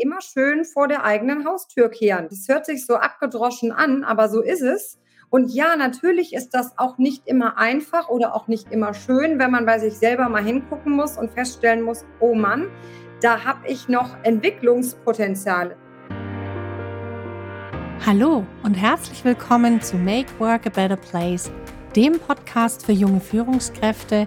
immer schön vor der eigenen Haustür kehren. Das hört sich so abgedroschen an, aber so ist es. Und ja, natürlich ist das auch nicht immer einfach oder auch nicht immer schön, wenn man bei sich selber mal hingucken muss und feststellen muss, oh Mann, da habe ich noch Entwicklungspotenzial. Hallo und herzlich willkommen zu Make Work a Better Place, dem Podcast für junge Führungskräfte,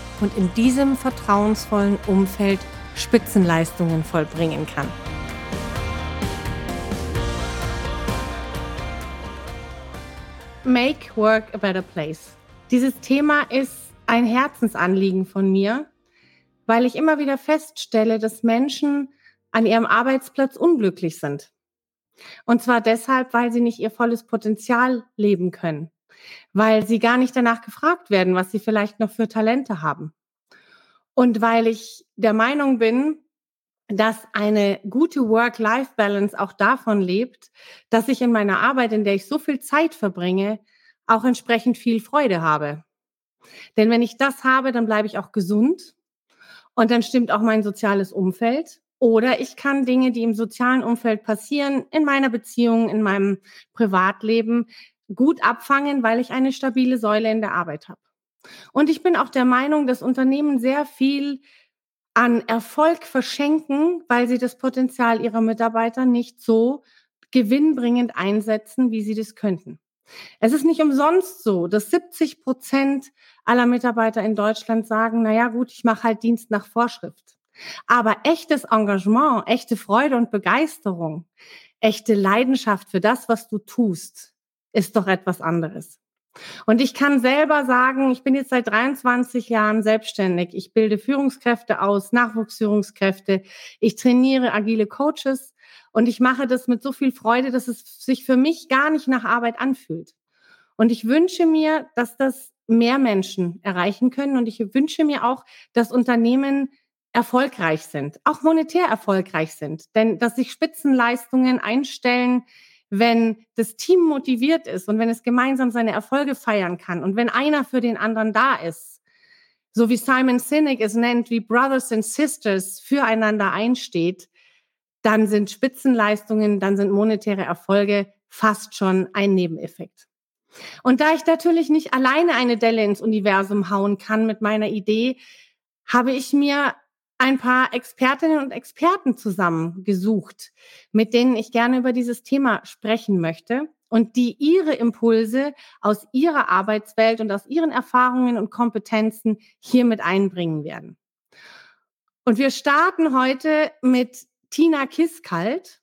und in diesem vertrauensvollen Umfeld Spitzenleistungen vollbringen kann. Make Work a Better Place. Dieses Thema ist ein Herzensanliegen von mir, weil ich immer wieder feststelle, dass Menschen an ihrem Arbeitsplatz unglücklich sind. Und zwar deshalb, weil sie nicht ihr volles Potenzial leben können weil sie gar nicht danach gefragt werden, was sie vielleicht noch für Talente haben. Und weil ich der Meinung bin, dass eine gute Work-Life-Balance auch davon lebt, dass ich in meiner Arbeit, in der ich so viel Zeit verbringe, auch entsprechend viel Freude habe. Denn wenn ich das habe, dann bleibe ich auch gesund und dann stimmt auch mein soziales Umfeld. Oder ich kann Dinge, die im sozialen Umfeld passieren, in meiner Beziehung, in meinem Privatleben, gut abfangen, weil ich eine stabile Säule in der Arbeit habe. Und ich bin auch der Meinung, dass Unternehmen sehr viel an Erfolg verschenken, weil sie das Potenzial ihrer Mitarbeiter nicht so gewinnbringend einsetzen, wie sie das könnten. Es ist nicht umsonst so, dass 70 Prozent aller Mitarbeiter in Deutschland sagen, na ja, gut, ich mache halt Dienst nach Vorschrift. Aber echtes Engagement, echte Freude und Begeisterung, echte Leidenschaft für das, was du tust, ist doch etwas anderes. Und ich kann selber sagen, ich bin jetzt seit 23 Jahren selbstständig. Ich bilde Führungskräfte aus, Nachwuchsführungskräfte. Ich trainiere agile Coaches und ich mache das mit so viel Freude, dass es sich für mich gar nicht nach Arbeit anfühlt. Und ich wünsche mir, dass das mehr Menschen erreichen können. Und ich wünsche mir auch, dass Unternehmen erfolgreich sind, auch monetär erfolgreich sind. Denn dass sich Spitzenleistungen einstellen, wenn das Team motiviert ist und wenn es gemeinsam seine Erfolge feiern kann und wenn einer für den anderen da ist, so wie Simon Sinek es nennt, wie Brothers and Sisters füreinander einsteht, dann sind Spitzenleistungen, dann sind monetäre Erfolge fast schon ein Nebeneffekt. Und da ich natürlich nicht alleine eine Delle ins Universum hauen kann mit meiner Idee, habe ich mir ein paar Expertinnen und Experten zusammengesucht, mit denen ich gerne über dieses Thema sprechen möchte und die ihre Impulse aus ihrer Arbeitswelt und aus ihren Erfahrungen und Kompetenzen hier mit einbringen werden. Und wir starten heute mit Tina Kiskalt.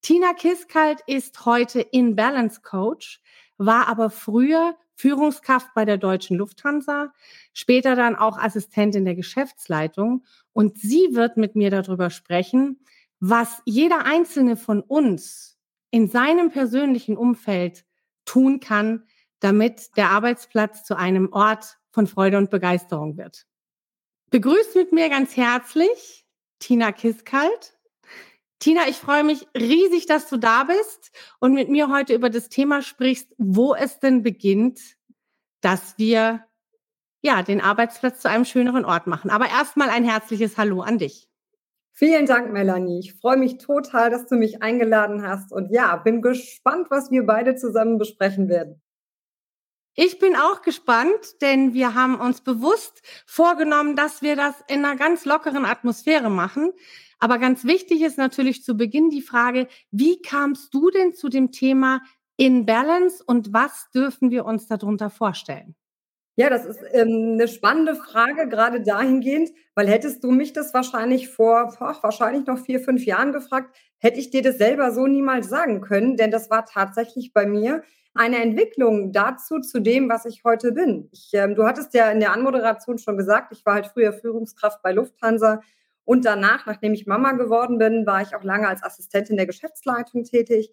Tina Kiskalt ist heute In Balance Coach, war aber früher Führungskraft bei der Deutschen Lufthansa, später dann auch Assistentin der Geschäftsleitung. Und sie wird mit mir darüber sprechen, was jeder einzelne von uns in seinem persönlichen Umfeld tun kann, damit der Arbeitsplatz zu einem Ort von Freude und Begeisterung wird. Begrüßt mit mir ganz herzlich Tina Kiskalt. Tina, ich freue mich riesig, dass du da bist und mit mir heute über das Thema sprichst, wo es denn beginnt, dass wir ja den Arbeitsplatz zu einem schöneren Ort machen. Aber erstmal ein herzliches Hallo an dich. Vielen Dank, Melanie. Ich freue mich total, dass du mich eingeladen hast und ja, bin gespannt, was wir beide zusammen besprechen werden. Ich bin auch gespannt, denn wir haben uns bewusst vorgenommen, dass wir das in einer ganz lockeren Atmosphäre machen. Aber ganz wichtig ist natürlich zu Beginn die Frage, wie kamst du denn zu dem Thema in Balance und was dürfen wir uns darunter vorstellen? Ja, das ist ähm, eine spannende Frage, gerade dahingehend, weil hättest du mich das wahrscheinlich vor ach, wahrscheinlich noch vier, fünf Jahren gefragt, hätte ich dir das selber so niemals sagen können, denn das war tatsächlich bei mir eine Entwicklung dazu, zu dem, was ich heute bin. Ich, ähm, du hattest ja in der Anmoderation schon gesagt, ich war halt früher Führungskraft bei Lufthansa Und danach, nachdem ich Mama geworden bin, war ich auch lange als Assistentin der Geschäftsleitung tätig.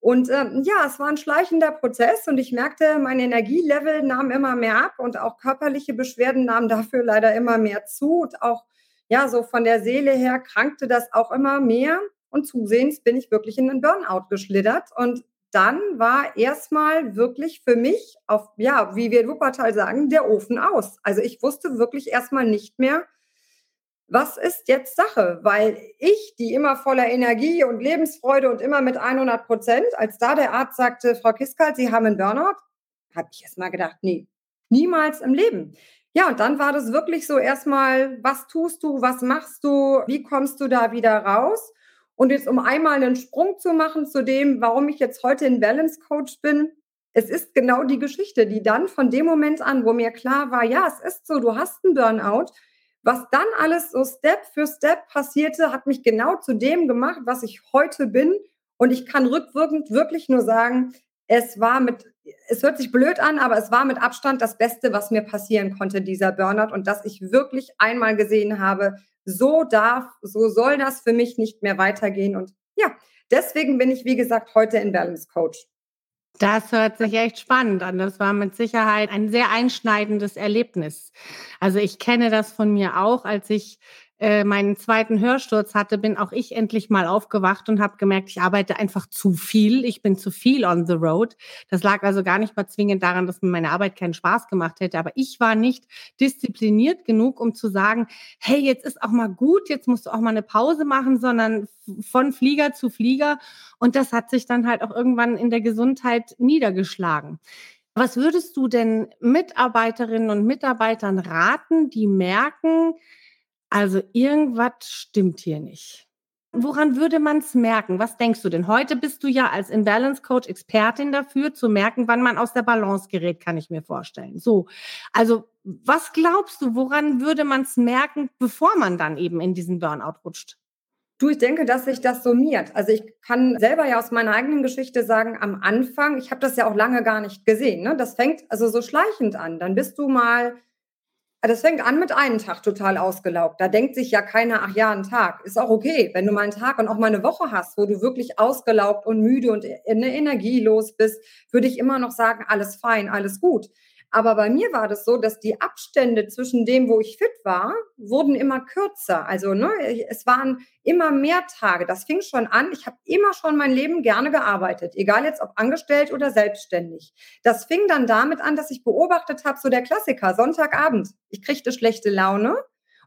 Und ähm, ja, es war ein schleichender Prozess und ich merkte, mein Energielevel nahm immer mehr ab und auch körperliche Beschwerden nahmen dafür leider immer mehr zu. Und auch, ja, so von der Seele her krankte das auch immer mehr. Und zusehends bin ich wirklich in den Burnout geschlittert. Und dann war erstmal wirklich für mich auf, ja, wie wir in Wuppertal sagen, der Ofen aus. Also ich wusste wirklich erstmal nicht mehr, was ist jetzt Sache? Weil ich, die immer voller Energie und Lebensfreude und immer mit 100 Prozent, als da der Arzt sagte, Frau Kiskal, Sie haben einen Burnout, habe ich erst mal gedacht, nee, niemals im Leben. Ja, und dann war das wirklich so erstmal, was tust du, was machst du, wie kommst du da wieder raus? Und jetzt, um einmal einen Sprung zu machen zu dem, warum ich jetzt heute in Balance Coach bin, es ist genau die Geschichte, die dann von dem Moment an, wo mir klar war, ja, es ist so, du hast einen Burnout, was dann alles so Step für Step passierte, hat mich genau zu dem gemacht, was ich heute bin. Und ich kann rückwirkend wirklich nur sagen, es war mit, es hört sich blöd an, aber es war mit Abstand das Beste, was mir passieren konnte, dieser Burnout. Und dass ich wirklich einmal gesehen habe, so darf, so soll das für mich nicht mehr weitergehen. Und ja, deswegen bin ich, wie gesagt, heute in Balance Coach. Das hört sich echt spannend an. Das war mit Sicherheit ein sehr einschneidendes Erlebnis. Also ich kenne das von mir auch, als ich äh, meinen zweiten Hörsturz hatte, bin auch ich endlich mal aufgewacht und habe gemerkt, ich arbeite einfach zu viel. Ich bin zu viel on the road. Das lag also gar nicht mal zwingend daran, dass mir meine Arbeit keinen Spaß gemacht hätte, aber ich war nicht diszipliniert genug, um zu sagen, hey, jetzt ist auch mal gut, jetzt musst du auch mal eine Pause machen, sondern von Flieger zu Flieger. Und das hat sich dann halt auch irgendwann in der Gesundheit niedergeschlagen. Was würdest du denn Mitarbeiterinnen und Mitarbeitern raten, die merken, also irgendwas stimmt hier nicht. Woran würde man es merken? Was denkst du denn? Heute bist du ja als Imbalance Coach Expertin dafür, zu merken, wann man aus der Balance gerät, kann ich mir vorstellen. So, also was glaubst du, woran würde man es merken, bevor man dann eben in diesen Burnout rutscht? Du, ich denke, dass sich das summiert. Also ich kann selber ja aus meiner eigenen Geschichte sagen, am Anfang, ich habe das ja auch lange gar nicht gesehen. Ne? Das fängt also so schleichend an. Dann bist du mal das fängt an mit einem Tag total ausgelaugt. Da denkt sich ja keiner, ach ja, ein Tag. Ist auch okay, wenn du mal einen Tag und auch mal eine Woche hast, wo du wirklich ausgelaugt und müde und in der Energie los bist, würde ich immer noch sagen, alles fein, alles gut. Aber bei mir war das so, dass die Abstände zwischen dem, wo ich fit war, wurden immer kürzer. Also ne, es waren immer mehr Tage. Das fing schon an. Ich habe immer schon mein Leben gerne gearbeitet, egal jetzt ob angestellt oder selbstständig. Das fing dann damit an, dass ich beobachtet habe, so der Klassiker, Sonntagabend. Ich kriegte schlechte Laune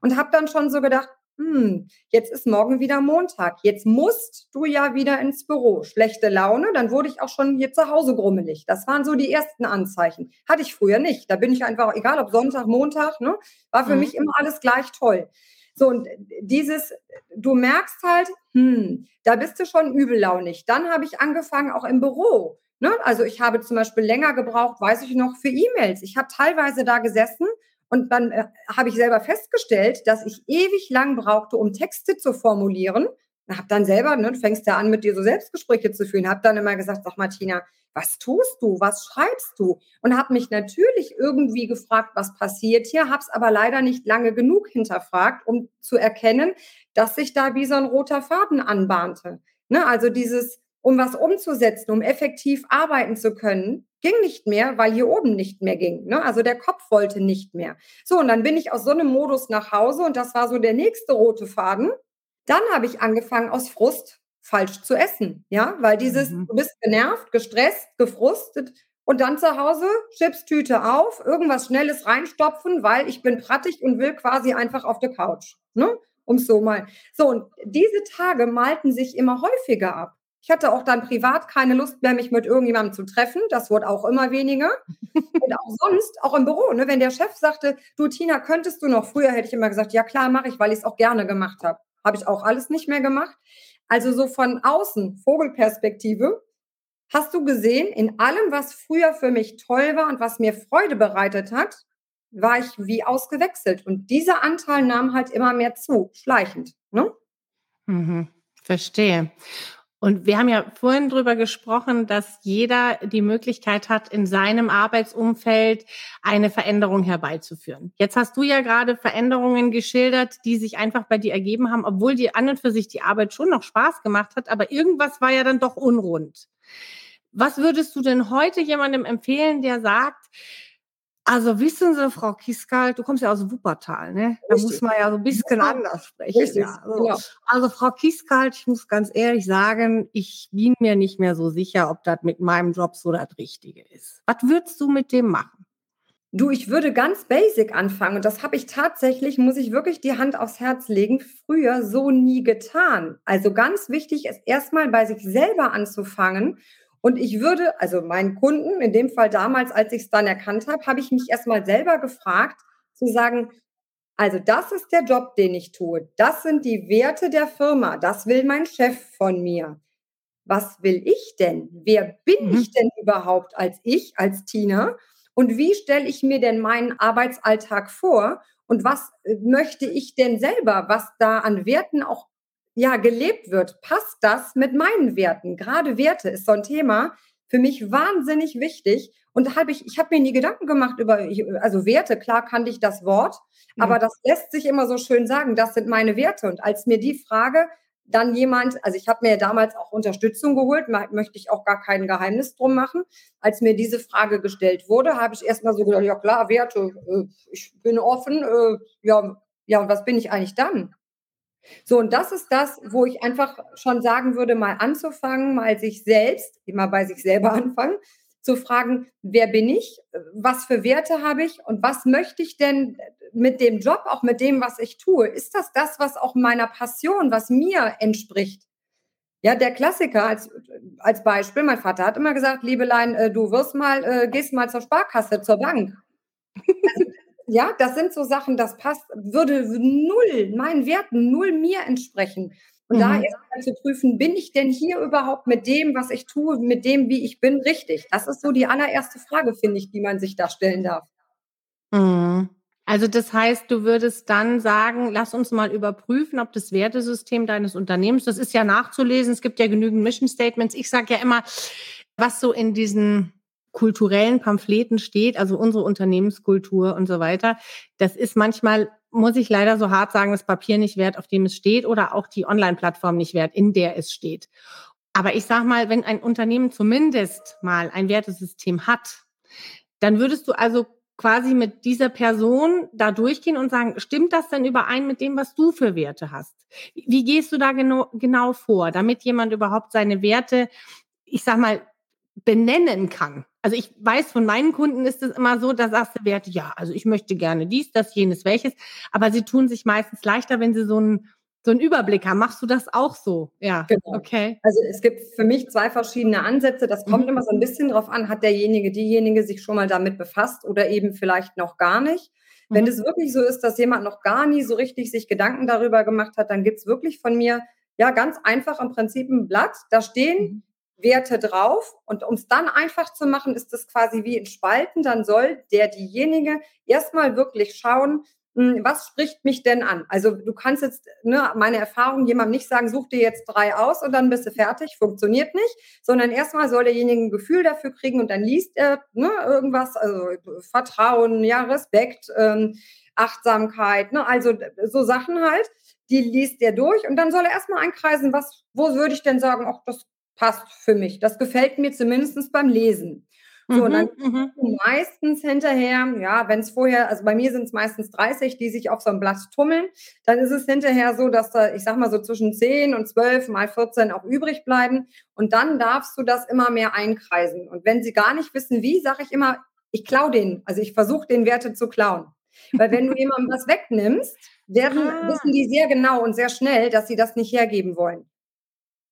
und habe dann schon so gedacht, hm, jetzt ist morgen wieder Montag. Jetzt musst du ja wieder ins Büro. Schlechte Laune, dann wurde ich auch schon hier zu Hause grummelig. Das waren so die ersten Anzeichen. Hatte ich früher nicht. Da bin ich einfach, egal ob Sonntag, Montag, ne, war für mhm. mich immer alles gleich toll. So, und dieses, du merkst halt, hm, da bist du schon übellaunig. Dann habe ich angefangen, auch im Büro. Ne? Also ich habe zum Beispiel länger gebraucht, weiß ich noch, für E-Mails. Ich habe teilweise da gesessen und dann äh, habe ich selber festgestellt, dass ich ewig lang brauchte, um Texte zu formulieren. Habe dann selber, ne, du fängst ja an, mit dir so Selbstgespräche zu führen, habe dann immer gesagt, sag Martina, was tust du, was schreibst du? Und habe mich natürlich irgendwie gefragt, was passiert hier, habe es aber leider nicht lange genug hinterfragt, um zu erkennen, dass sich da wie so ein roter Faden anbahnte. Ne, also dieses, um was umzusetzen, um effektiv arbeiten zu können, ging nicht mehr, weil hier oben nicht mehr ging. Ne? Also der Kopf wollte nicht mehr. So, und dann bin ich aus so einem Modus nach Hause und das war so der nächste rote Faden. Dann habe ich angefangen, aus Frust falsch zu essen. Ja, weil dieses, mhm. du bist genervt, gestresst, gefrustet und dann zu Hause, Chipstüte auf, irgendwas Schnelles reinstopfen, weil ich bin prattig und will quasi einfach auf der Couch. Ne? Um so mal. So, und diese Tage malten sich immer häufiger ab. Ich hatte auch dann privat keine Lust mehr, mich mit irgendjemandem zu treffen. Das wurde auch immer weniger. Und auch sonst, auch im Büro, ne, wenn der Chef sagte, du Tina, könntest du noch? Früher hätte ich immer gesagt, ja klar, mache ich, weil ich es auch gerne gemacht habe. Habe ich auch alles nicht mehr gemacht. Also so von außen, Vogelperspektive, hast du gesehen, in allem, was früher für mich toll war und was mir Freude bereitet hat, war ich wie ausgewechselt. Und dieser Anteil nahm halt immer mehr zu, schleichend. Ne? Mhm, verstehe. Und wir haben ja vorhin drüber gesprochen, dass jeder die Möglichkeit hat, in seinem Arbeitsumfeld eine Veränderung herbeizuführen. Jetzt hast du ja gerade Veränderungen geschildert, die sich einfach bei dir ergeben haben, obwohl dir an und für sich die Arbeit schon noch Spaß gemacht hat, aber irgendwas war ja dann doch unrund. Was würdest du denn heute jemandem empfehlen, der sagt, also wissen Sie, Frau Kiskal, du kommst ja aus Wuppertal, ne? Da Richtig. muss man ja so ein bisschen anders sprechen. Richtig, ja. Also, genau. also Frau Kiskal, ich muss ganz ehrlich sagen, ich bin mir nicht mehr so sicher, ob das mit meinem Job so das Richtige ist. Was würdest du mit dem machen? Du, ich würde ganz basic anfangen. Und das habe ich tatsächlich, muss ich wirklich die Hand aufs Herz legen, früher so nie getan. Also ganz wichtig ist erstmal bei sich selber anzufangen und ich würde, also meinen Kunden, in dem Fall damals, als ich es dann erkannt habe, habe ich mich erstmal selber gefragt, zu sagen, also das ist der Job, den ich tue. Das sind die Werte der Firma. Das will mein Chef von mir. Was will ich denn? Wer bin mhm. ich denn überhaupt als ich, als Tina? Und wie stelle ich mir denn meinen Arbeitsalltag vor? Und was äh, möchte ich denn selber, was da an Werten auch ja, gelebt wird, passt das mit meinen Werten? Gerade Werte ist so ein Thema für mich wahnsinnig wichtig. Und habe ich, ich habe mir nie Gedanken gemacht über, also Werte, klar kannte ich das Wort, mhm. aber das lässt sich immer so schön sagen, das sind meine Werte. Und als mir die Frage dann jemand, also ich habe mir damals auch Unterstützung geholt, möchte ich auch gar kein Geheimnis drum machen. Als mir diese Frage gestellt wurde, habe ich erstmal so gedacht, ja klar, Werte, äh, ich bin offen, äh, ja, ja, und was bin ich eigentlich dann? So, und das ist das, wo ich einfach schon sagen würde, mal anzufangen, mal sich selbst, immer bei sich selber anfangen, zu fragen, wer bin ich, was für Werte habe ich und was möchte ich denn mit dem Job, auch mit dem, was ich tue? Ist das das, was auch meiner Passion, was mir entspricht? Ja, der Klassiker als, als Beispiel, mein Vater hat immer gesagt, Liebelein, äh, du wirst mal, äh, gehst mal zur Sparkasse, zur Bank. Ja, das sind so Sachen, das passt, würde null, meinen Werten, null mir entsprechen. Und mhm. da erstmal zu prüfen, bin ich denn hier überhaupt mit dem, was ich tue, mit dem, wie ich bin, richtig? Das ist so die allererste Frage, finde ich, die man sich da stellen darf. Mhm. Also das heißt, du würdest dann sagen, lass uns mal überprüfen, ob das Wertesystem deines Unternehmens, das ist ja nachzulesen, es gibt ja genügend Mission Statements. Ich sage ja immer, was so in diesen kulturellen Pamphleten steht, also unsere Unternehmenskultur und so weiter, das ist manchmal, muss ich leider so hart sagen, das Papier nicht wert, auf dem es steht oder auch die Online-Plattform nicht wert, in der es steht. Aber ich sage mal, wenn ein Unternehmen zumindest mal ein Wertesystem hat, dann würdest du also quasi mit dieser Person da durchgehen und sagen, stimmt das denn überein mit dem, was du für Werte hast? Wie gehst du da genau, genau vor, damit jemand überhaupt seine Werte, ich sag mal, benennen kann? Also ich weiß, von meinen Kunden ist es immer so, da sagst du Werte, ja, also ich möchte gerne dies, das, jenes, welches, aber sie tun sich meistens leichter, wenn sie so einen, so einen Überblick haben. Machst du das auch so? Ja, genau. okay. Also es gibt für mich zwei verschiedene Ansätze. Das kommt mhm. immer so ein bisschen drauf an, hat derjenige, diejenige sich schon mal damit befasst oder eben vielleicht noch gar nicht. Wenn mhm. es wirklich so ist, dass jemand noch gar nie so richtig sich Gedanken darüber gemacht hat, dann gibt es wirklich von mir ja ganz einfach im Prinzip ein Blatt. Da stehen mhm. Werte drauf. Und um es dann einfach zu machen, ist das quasi wie in Spalten. Dann soll der, diejenige erstmal wirklich schauen, hm, was spricht mich denn an? Also du kannst jetzt, ne, meine Erfahrung, jemandem nicht sagen, such dir jetzt drei aus und dann bist du fertig, funktioniert nicht, sondern erstmal soll derjenige ein Gefühl dafür kriegen und dann liest er ne, irgendwas, also Vertrauen, ja, Respekt, ähm, Achtsamkeit, ne, also so Sachen halt, die liest er durch und dann soll er erstmal einkreisen, was, wo würde ich denn sagen, ach, das passt für mich. Das gefällt mir zumindest beim Lesen. So, und dann mhm, mhm. meistens hinterher, ja, wenn es vorher, also bei mir sind es meistens 30, die sich auf so einem Blatt tummeln, dann ist es hinterher so, dass da, ich sag mal so zwischen 10 und 12 mal 14 auch übrig bleiben. Und dann darfst du das immer mehr einkreisen. Und wenn sie gar nicht wissen, wie, sage ich immer, ich klaue denen. Also ich versuche den Werte zu klauen. Weil wenn du jemandem was wegnimmst, werden, ah. wissen die sehr genau und sehr schnell, dass sie das nicht hergeben wollen.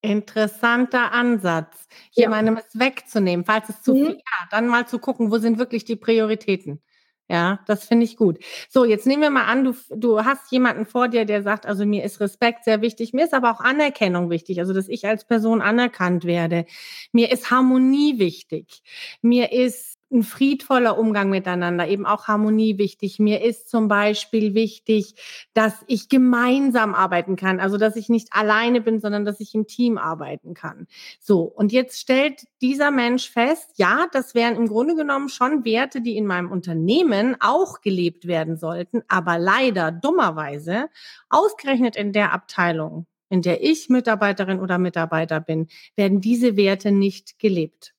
Interessanter Ansatz, jemandem ja. es wegzunehmen, falls es zu mhm. viel, ja, dann mal zu gucken, wo sind wirklich die Prioritäten. Ja, das finde ich gut. So, jetzt nehmen wir mal an, du, du hast jemanden vor dir, der sagt, also mir ist Respekt sehr wichtig, mir ist aber auch Anerkennung wichtig, also dass ich als Person anerkannt werde. Mir ist Harmonie wichtig. Mir ist ein friedvoller Umgang miteinander, eben auch Harmonie wichtig. Mir ist zum Beispiel wichtig, dass ich gemeinsam arbeiten kann, also dass ich nicht alleine bin, sondern dass ich im Team arbeiten kann. So, und jetzt stellt dieser Mensch fest, ja, das wären im Grunde genommen schon Werte, die in meinem Unternehmen auch gelebt werden sollten, aber leider dummerweise ausgerechnet in der Abteilung, in der ich Mitarbeiterin oder Mitarbeiter bin, werden diese Werte nicht gelebt.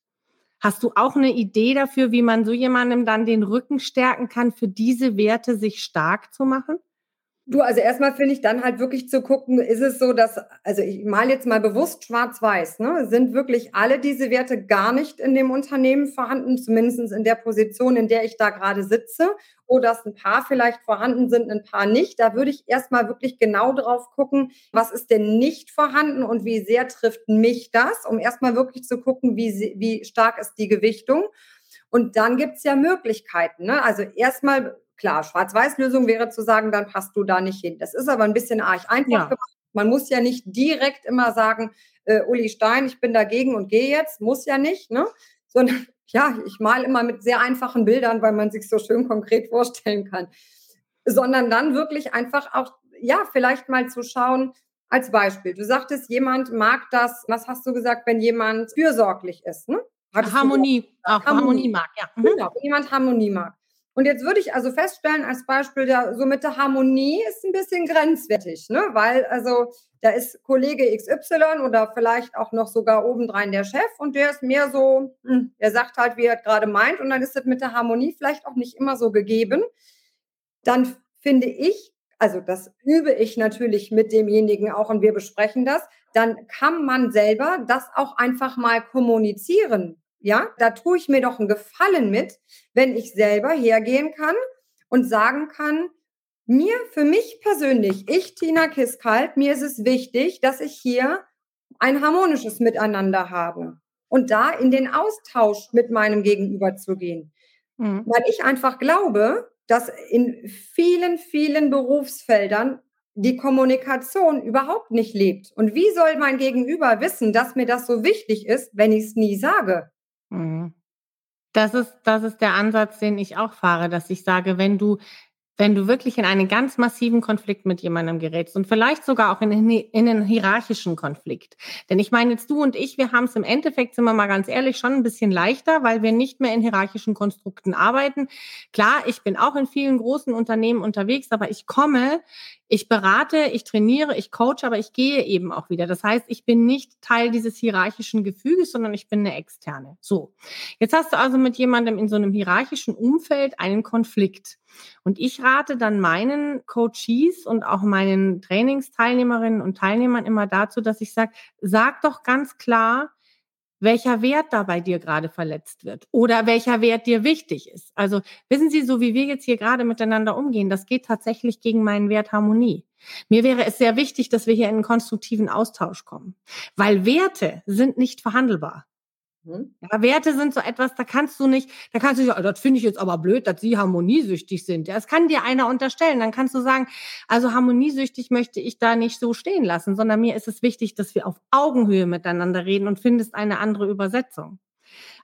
Hast du auch eine Idee dafür, wie man so jemandem dann den Rücken stärken kann, für diese Werte sich stark zu machen? Du, also erstmal finde ich dann halt wirklich zu gucken, ist es so, dass, also ich mal jetzt mal bewusst schwarz-weiß, ne? Sind wirklich alle diese Werte gar nicht in dem Unternehmen vorhanden, zumindest in der Position, in der ich da gerade sitze, oder dass ein paar vielleicht vorhanden sind, ein paar nicht. Da würde ich erstmal wirklich genau drauf gucken, was ist denn nicht vorhanden und wie sehr trifft mich das, um erstmal wirklich zu gucken, wie, wie stark ist die Gewichtung. Und dann gibt es ja Möglichkeiten. Ne? Also erstmal Klar, Schwarz-Weiß-Lösung wäre zu sagen, dann passt du da nicht hin. Das ist aber ein bisschen arg einfach ja. gemacht. Man muss ja nicht direkt immer sagen, äh, Uli Stein, ich bin dagegen und gehe jetzt. Muss ja nicht, ne? Sondern ja, ich male immer mit sehr einfachen Bildern, weil man sich so schön konkret vorstellen kann. Sondern dann wirklich einfach auch, ja, vielleicht mal zu schauen, als Beispiel. Du sagtest, jemand mag das, was hast du gesagt, wenn jemand fürsorglich ist, ne? Harmonie, auch Harmonie. Harmonie mag, ja. Mhm. Genau, wenn jemand Harmonie mag. Und jetzt würde ich also feststellen, als Beispiel, der, so mit der Harmonie ist ein bisschen grenzwertig, ne? weil also da ist Kollege XY oder vielleicht auch noch sogar obendrein der Chef und der ist mehr so, hm, der sagt halt, wie er gerade meint und dann ist das mit der Harmonie vielleicht auch nicht immer so gegeben. Dann finde ich, also das übe ich natürlich mit demjenigen auch und wir besprechen das, dann kann man selber das auch einfach mal kommunizieren. Ja, da tue ich mir doch einen Gefallen mit, wenn ich selber hergehen kann und sagen kann, mir, für mich persönlich, ich, Tina Kiskalt, mir ist es wichtig, dass ich hier ein harmonisches Miteinander habe und da in den Austausch mit meinem Gegenüber zu gehen. Mhm. Weil ich einfach glaube, dass in vielen, vielen Berufsfeldern die Kommunikation überhaupt nicht lebt. Und wie soll mein Gegenüber wissen, dass mir das so wichtig ist, wenn ich es nie sage? Mhm. Das ist, das ist der Ansatz, den ich auch fahre, dass ich sage, wenn du, wenn du wirklich in einen ganz massiven Konflikt mit jemandem gerätst und vielleicht sogar auch in, in einen hierarchischen Konflikt. Denn ich meine, jetzt du und ich, wir haben es im Endeffekt, sind wir mal ganz ehrlich, schon ein bisschen leichter, weil wir nicht mehr in hierarchischen Konstrukten arbeiten. Klar, ich bin auch in vielen großen Unternehmen unterwegs, aber ich komme ich berate, ich trainiere, ich coache, aber ich gehe eben auch wieder. Das heißt, ich bin nicht Teil dieses hierarchischen Gefüges, sondern ich bin eine externe. So. Jetzt hast du also mit jemandem in so einem hierarchischen Umfeld einen Konflikt. Und ich rate dann meinen Coaches und auch meinen Trainingsteilnehmerinnen und Teilnehmern immer dazu, dass ich sage, sag doch ganz klar, welcher Wert da bei dir gerade verletzt wird oder welcher Wert dir wichtig ist. Also wissen Sie, so wie wir jetzt hier gerade miteinander umgehen, das geht tatsächlich gegen meinen Wert Harmonie. Mir wäre es sehr wichtig, dass wir hier in einen konstruktiven Austausch kommen, weil Werte sind nicht verhandelbar. Mhm. Ja, Werte sind so etwas, da kannst du nicht, da kannst du nicht, das finde ich jetzt aber blöd, dass sie harmoniesüchtig sind. Das kann dir einer unterstellen. Dann kannst du sagen, also harmoniesüchtig möchte ich da nicht so stehen lassen, sondern mir ist es wichtig, dass wir auf Augenhöhe miteinander reden und findest eine andere Übersetzung.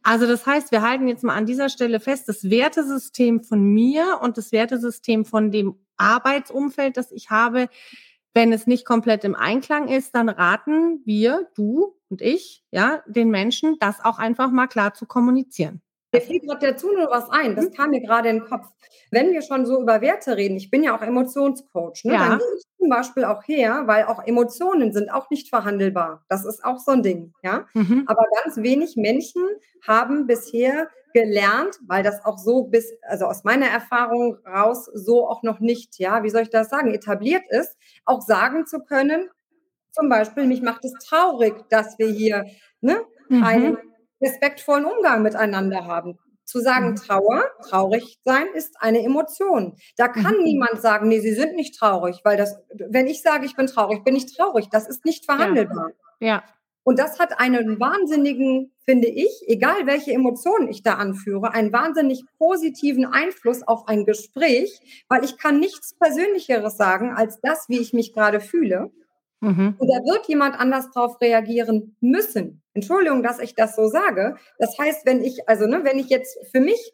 Also das heißt, wir halten jetzt mal an dieser Stelle fest, das Wertesystem von mir und das Wertesystem von dem Arbeitsumfeld, das ich habe, wenn es nicht komplett im Einklang ist, dann raten wir, du und ich, ja, den Menschen, das auch einfach mal klar zu kommunizieren. Mir fiel gerade dazu nur was ein, das mhm. kam mir gerade in den Kopf. Wenn wir schon so über Werte reden, ich bin ja auch Emotionscoach, ne? Ja. dann gehe ich zum Beispiel auch her, weil auch Emotionen sind auch nicht verhandelbar. Das ist auch so ein Ding, ja. Mhm. Aber ganz wenig Menschen haben bisher gelernt, weil das auch so bis, also aus meiner Erfahrung raus, so auch noch nicht, ja, wie soll ich das sagen, etabliert ist, auch sagen zu können, zum Beispiel, mich macht es traurig, dass wir hier ne, mhm. einen respektvollen Umgang miteinander haben. Zu sagen, mhm. Trauer, traurig sein ist eine Emotion. Da kann mhm. niemand sagen, nee, Sie sind nicht traurig, weil das, wenn ich sage, ich bin traurig, bin ich traurig. Das ist nicht verhandelbar. Ja. ja. Und das hat einen wahnsinnigen, finde ich, egal welche Emotionen ich da anführe, einen wahnsinnig positiven Einfluss auf ein Gespräch, weil ich kann nichts Persönlicheres sagen als das, wie ich mich gerade fühle. Mhm. Und da wird jemand anders drauf reagieren müssen. Entschuldigung, dass ich das so sage. Das heißt, wenn ich, also ne, wenn ich jetzt für mich,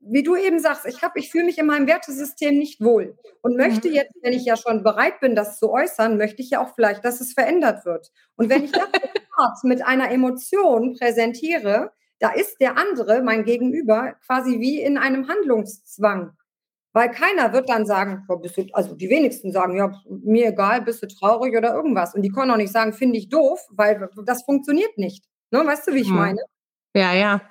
wie du eben sagst, ich habe, ich fühle mich in meinem Wertesystem nicht wohl und möchte mhm. jetzt, wenn ich ja schon bereit bin, das zu äußern, möchte ich ja auch vielleicht, dass es verändert wird. Und wenn ich das mit einer Emotion präsentiere, da ist der andere, mein Gegenüber, quasi wie in einem Handlungszwang. Weil keiner wird dann sagen, du, also die wenigsten sagen, ja, mir egal, bist du traurig oder irgendwas. Und die können auch nicht sagen, finde ich doof, weil das funktioniert nicht. Ne? Weißt du, wie ich hm. meine? Ja, ja.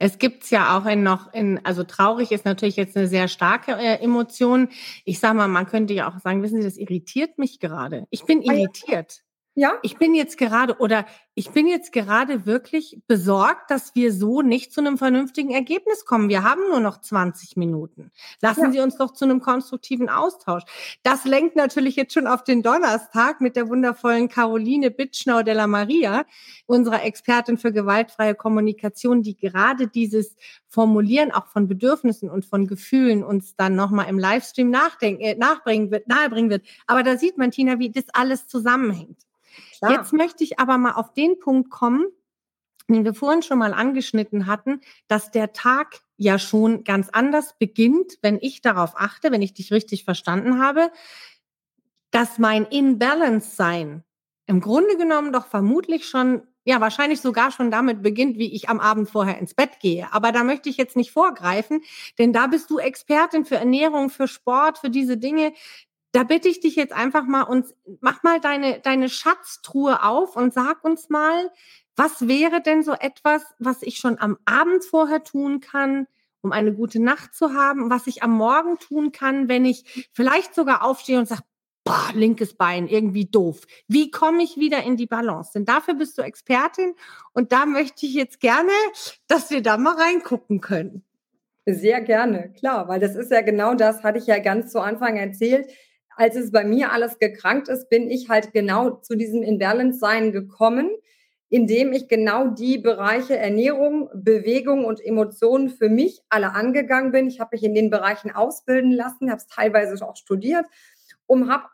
Es gibt's ja auch in noch in, also traurig ist natürlich jetzt eine sehr starke äh, Emotion. Ich sag mal, man könnte ja auch sagen, wissen Sie, das irritiert mich gerade. Ich bin irritiert. Ja. Ich bin jetzt gerade oder ich bin jetzt gerade wirklich besorgt, dass wir so nicht zu einem vernünftigen Ergebnis kommen. Wir haben nur noch 20 Minuten. Lassen ja. Sie uns doch zu einem konstruktiven Austausch. Das lenkt natürlich jetzt schon auf den Donnerstag mit der wundervollen Caroline Bitschnau della Maria, unserer Expertin für gewaltfreie Kommunikation, die gerade dieses Formulieren auch von Bedürfnissen und von Gefühlen uns dann nochmal im Livestream nachdenken, äh, nachbringen wird, nahebringen wird. Aber da sieht man, Tina, wie das alles zusammenhängt. Klar. Jetzt möchte ich aber mal auf den Punkt kommen, den wir vorhin schon mal angeschnitten hatten, dass der Tag ja schon ganz anders beginnt, wenn ich darauf achte, wenn ich dich richtig verstanden habe, dass mein In-Balance-Sein im Grunde genommen doch vermutlich schon, ja, wahrscheinlich sogar schon damit beginnt, wie ich am Abend vorher ins Bett gehe. Aber da möchte ich jetzt nicht vorgreifen, denn da bist du Expertin für Ernährung, für Sport, für diese Dinge da bitte ich dich jetzt einfach mal und mach mal deine, deine Schatztruhe auf und sag uns mal, was wäre denn so etwas, was ich schon am Abend vorher tun kann, um eine gute Nacht zu haben, was ich am Morgen tun kann, wenn ich vielleicht sogar aufstehe und sage, boah, linkes Bein, irgendwie doof. Wie komme ich wieder in die Balance? Denn dafür bist du Expertin und da möchte ich jetzt gerne, dass wir da mal reingucken können. Sehr gerne, klar, weil das ist ja genau das, hatte ich ja ganz zu Anfang erzählt als es bei mir alles gekrankt ist, bin ich halt genau zu diesem Imbalance-Sein gekommen, indem ich genau die Bereiche Ernährung, Bewegung und Emotionen für mich alle angegangen bin. Ich habe mich in den Bereichen ausbilden lassen, habe es teilweise auch studiert und habe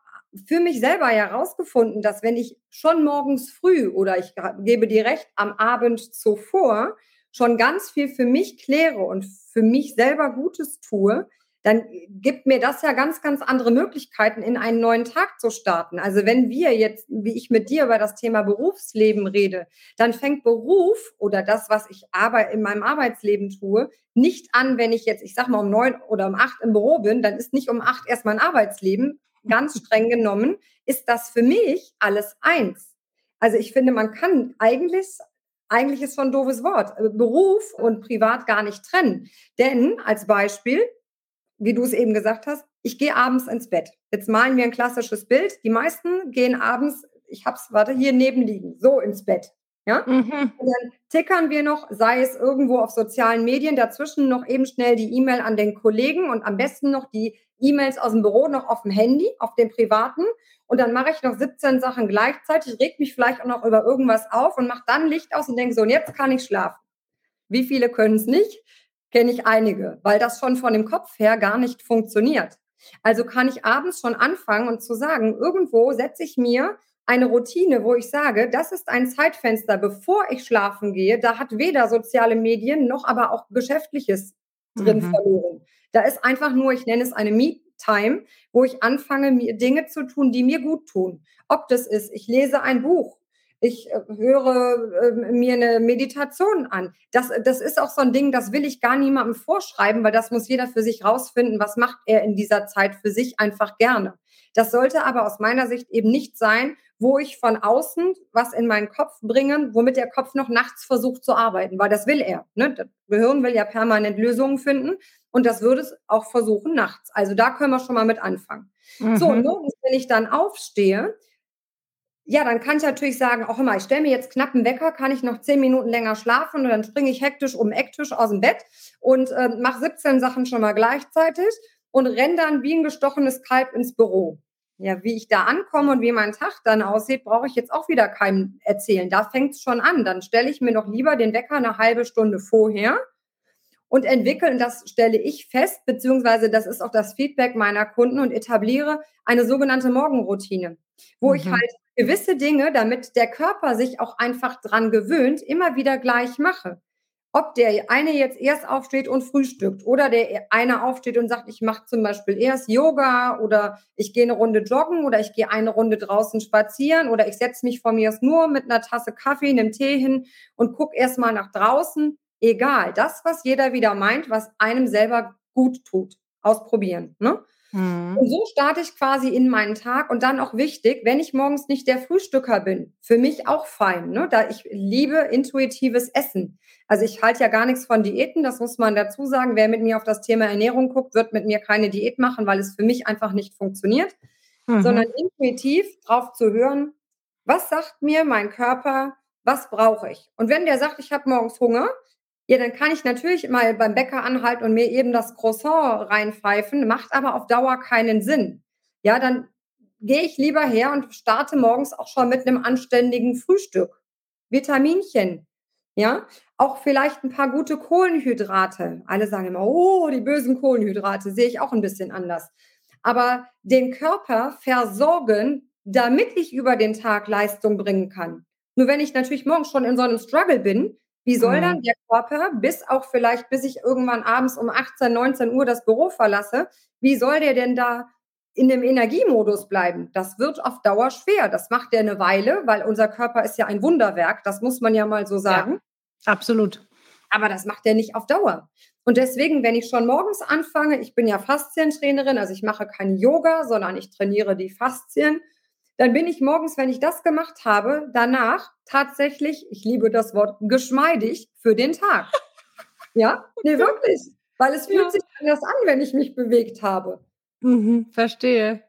für mich selber herausgefunden, dass wenn ich schon morgens früh oder ich gebe dir recht, am Abend zuvor schon ganz viel für mich kläre und für mich selber Gutes tue, dann gibt mir das ja ganz, ganz andere Möglichkeiten, in einen neuen Tag zu starten. Also wenn wir jetzt, wie ich mit dir über das Thema Berufsleben rede, dann fängt Beruf oder das, was ich aber in meinem Arbeitsleben tue, nicht an, wenn ich jetzt, ich sag mal, um neun oder um acht im Büro bin, dann ist nicht um acht erst mein Arbeitsleben. Ganz streng genommen ist das für mich alles eins. Also ich finde, man kann eigentlich eigentlich ist schon ein doofes Wort, Beruf und Privat gar nicht trennen. Denn als Beispiel, wie du es eben gesagt hast, ich gehe abends ins Bett. Jetzt malen wir ein klassisches Bild. Die meisten gehen abends, ich habe es, warte, hier neben liegen, so ins Bett. Ja? Mhm. Und dann tickern wir noch, sei es irgendwo auf sozialen Medien, dazwischen noch eben schnell die E-Mail an den Kollegen und am besten noch die E-Mails aus dem Büro noch auf dem Handy, auf dem privaten. Und dann mache ich noch 17 Sachen gleichzeitig, reg mich vielleicht auch noch über irgendwas auf und mache dann Licht aus und denke so, und jetzt kann ich schlafen. Wie viele können es nicht? Kenne ich einige, weil das schon von dem Kopf her gar nicht funktioniert. Also kann ich abends schon anfangen und zu sagen, irgendwo setze ich mir eine Routine, wo ich sage, das ist ein Zeitfenster, bevor ich schlafen gehe. Da hat weder soziale Medien noch aber auch Geschäftliches drin mhm. verloren. Da ist einfach nur, ich nenne es eine Me-Time, wo ich anfange, mir Dinge zu tun, die mir gut tun. Ob das ist, ich lese ein Buch, ich äh, höre äh, mir eine Meditation an. Das, das ist auch so ein Ding, das will ich gar niemandem vorschreiben, weil das muss jeder für sich rausfinden, was macht er in dieser Zeit für sich einfach gerne. Das sollte aber aus meiner Sicht eben nicht sein, wo ich von außen was in meinen Kopf bringe, womit der Kopf noch nachts versucht zu arbeiten, weil das will er. Ne? Das Gehirn will ja permanent Lösungen finden und das würde es auch versuchen nachts. Also da können wir schon mal mit anfangen. Mhm. So, und wenn ich dann aufstehe, ja, dann kann ich natürlich sagen, auch immer, ich stelle mir jetzt knapp einen Wecker, kann ich noch zehn Minuten länger schlafen und dann springe ich hektisch um den Ecktisch aus dem Bett und äh, mache 17 Sachen schon mal gleichzeitig und renne dann wie ein gestochenes Kalb ins Büro. Ja, wie ich da ankomme und wie mein Tag dann aussieht, brauche ich jetzt auch wieder keinem erzählen. Da fängt es schon an. Dann stelle ich mir noch lieber den Wecker eine halbe Stunde vorher und entwickeln, das stelle ich fest, beziehungsweise das ist auch das Feedback meiner Kunden und etabliere eine sogenannte Morgenroutine, wo mhm. ich halt gewisse Dinge, damit der Körper sich auch einfach dran gewöhnt, immer wieder gleich mache. Ob der eine jetzt erst aufsteht und frühstückt oder der eine aufsteht und sagt, ich mache zum Beispiel erst Yoga oder ich gehe eine Runde joggen oder ich gehe eine Runde draußen spazieren oder ich setze mich von mir aus nur mit einer Tasse Kaffee, einem Tee hin und gucke erst mal nach draußen. Egal, das, was jeder wieder meint, was einem selber gut tut. Ausprobieren. Ne? Mhm. Und so starte ich quasi in meinen Tag und dann auch wichtig, wenn ich morgens nicht der Frühstücker bin, für mich auch fein, ne? da ich liebe intuitives Essen. Also ich halte ja gar nichts von Diäten, das muss man dazu sagen. Wer mit mir auf das Thema Ernährung guckt, wird mit mir keine Diät machen, weil es für mich einfach nicht funktioniert, mhm. sondern intuitiv drauf zu hören, was sagt mir mein Körper, was brauche ich? Und wenn der sagt, ich habe morgens Hunger, ja, dann kann ich natürlich mal beim Bäcker anhalten und mir eben das Croissant reinpfeifen, macht aber auf Dauer keinen Sinn. Ja, dann gehe ich lieber her und starte morgens auch schon mit einem anständigen Frühstück. Vitaminchen, ja, auch vielleicht ein paar gute Kohlenhydrate. Alle sagen immer, oh, die bösen Kohlenhydrate, sehe ich auch ein bisschen anders. Aber den Körper versorgen, damit ich über den Tag Leistung bringen kann. Nur wenn ich natürlich morgens schon in so einem Struggle bin, wie soll dann mhm. der Körper, bis auch vielleicht, bis ich irgendwann abends um 18, 19 Uhr das Büro verlasse, wie soll der denn da in dem Energiemodus bleiben? Das wird auf Dauer schwer. Das macht der eine Weile, weil unser Körper ist ja ein Wunderwerk. Das muss man ja mal so sagen. Ja, absolut. Aber das macht er nicht auf Dauer. Und deswegen, wenn ich schon morgens anfange, ich bin ja Faszientrainerin, also ich mache kein Yoga, sondern ich trainiere die Faszien dann bin ich morgens, wenn ich das gemacht habe, danach tatsächlich, ich liebe das Wort, geschmeidig für den Tag. Ja, nee, wirklich. Weil es fühlt ja. sich anders an, wenn ich mich bewegt habe. Mhm, verstehe.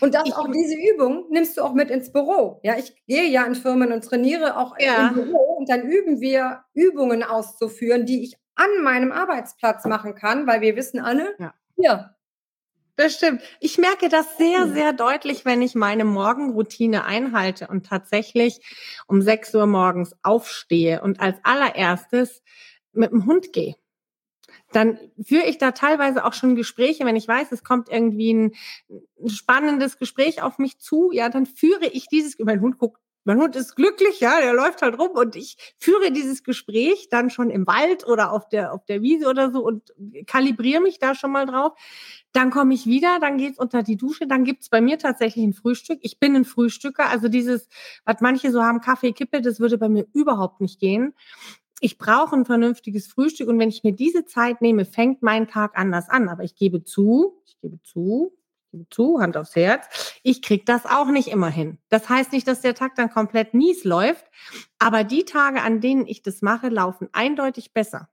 Und das ich, auch diese Übung nimmst du auch mit ins Büro. Ja, ich gehe ja in Firmen und trainiere auch ja. im Büro und dann üben wir Übungen auszuführen, die ich an meinem Arbeitsplatz machen kann, weil wir wissen alle, ja, ja das stimmt. Ich merke das sehr, hm. sehr deutlich, wenn ich meine Morgenroutine einhalte und tatsächlich um 6 Uhr morgens aufstehe und als allererstes mit dem Hund gehe. Dann führe ich da teilweise auch schon Gespräche, wenn ich weiß, es kommt irgendwie ein, ein spannendes Gespräch auf mich zu, ja, dann führe ich dieses, mein Hund guckt mein Hund ist glücklich, ja, der läuft halt rum und ich führe dieses Gespräch dann schon im Wald oder auf der, auf der Wiese oder so und kalibriere mich da schon mal drauf. Dann komme ich wieder, dann geht's unter die Dusche, dann gibt's bei mir tatsächlich ein Frühstück. Ich bin ein Frühstücker, also dieses, was manche so haben, Kaffee, Kippe, das würde bei mir überhaupt nicht gehen. Ich brauche ein vernünftiges Frühstück und wenn ich mir diese Zeit nehme, fängt mein Tag anders an. Aber ich gebe zu, ich gebe zu, zu, Hand aufs Herz, ich kriege das auch nicht immer hin. Das heißt nicht, dass der Tag dann komplett mies läuft, aber die Tage, an denen ich das mache, laufen eindeutig besser.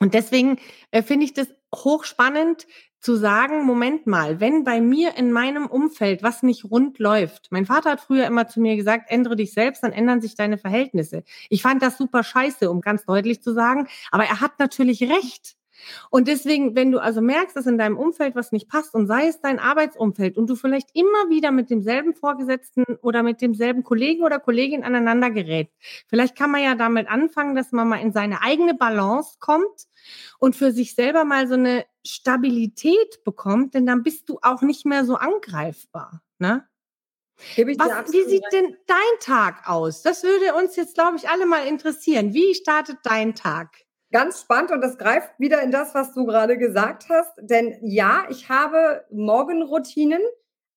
Und deswegen äh, finde ich das hochspannend zu sagen, Moment mal, wenn bei mir in meinem Umfeld was nicht rund läuft. Mein Vater hat früher immer zu mir gesagt, ändere dich selbst, dann ändern sich deine Verhältnisse. Ich fand das super scheiße, um ganz deutlich zu sagen, aber er hat natürlich recht. Und deswegen, wenn du also merkst, dass in deinem Umfeld was nicht passt und sei es dein Arbeitsumfeld und du vielleicht immer wieder mit demselben Vorgesetzten oder mit demselben Kollegen oder Kollegin aneinander gerät, vielleicht kann man ja damit anfangen, dass man mal in seine eigene Balance kommt und für sich selber mal so eine Stabilität bekommt, denn dann bist du auch nicht mehr so angreifbar. Ne? Was, wie sieht denn dein Tag aus? Das würde uns jetzt, glaube ich, alle mal interessieren. Wie startet dein Tag? Ganz spannend und das greift wieder in das, was du gerade gesagt hast. Denn ja, ich habe Morgenroutinen,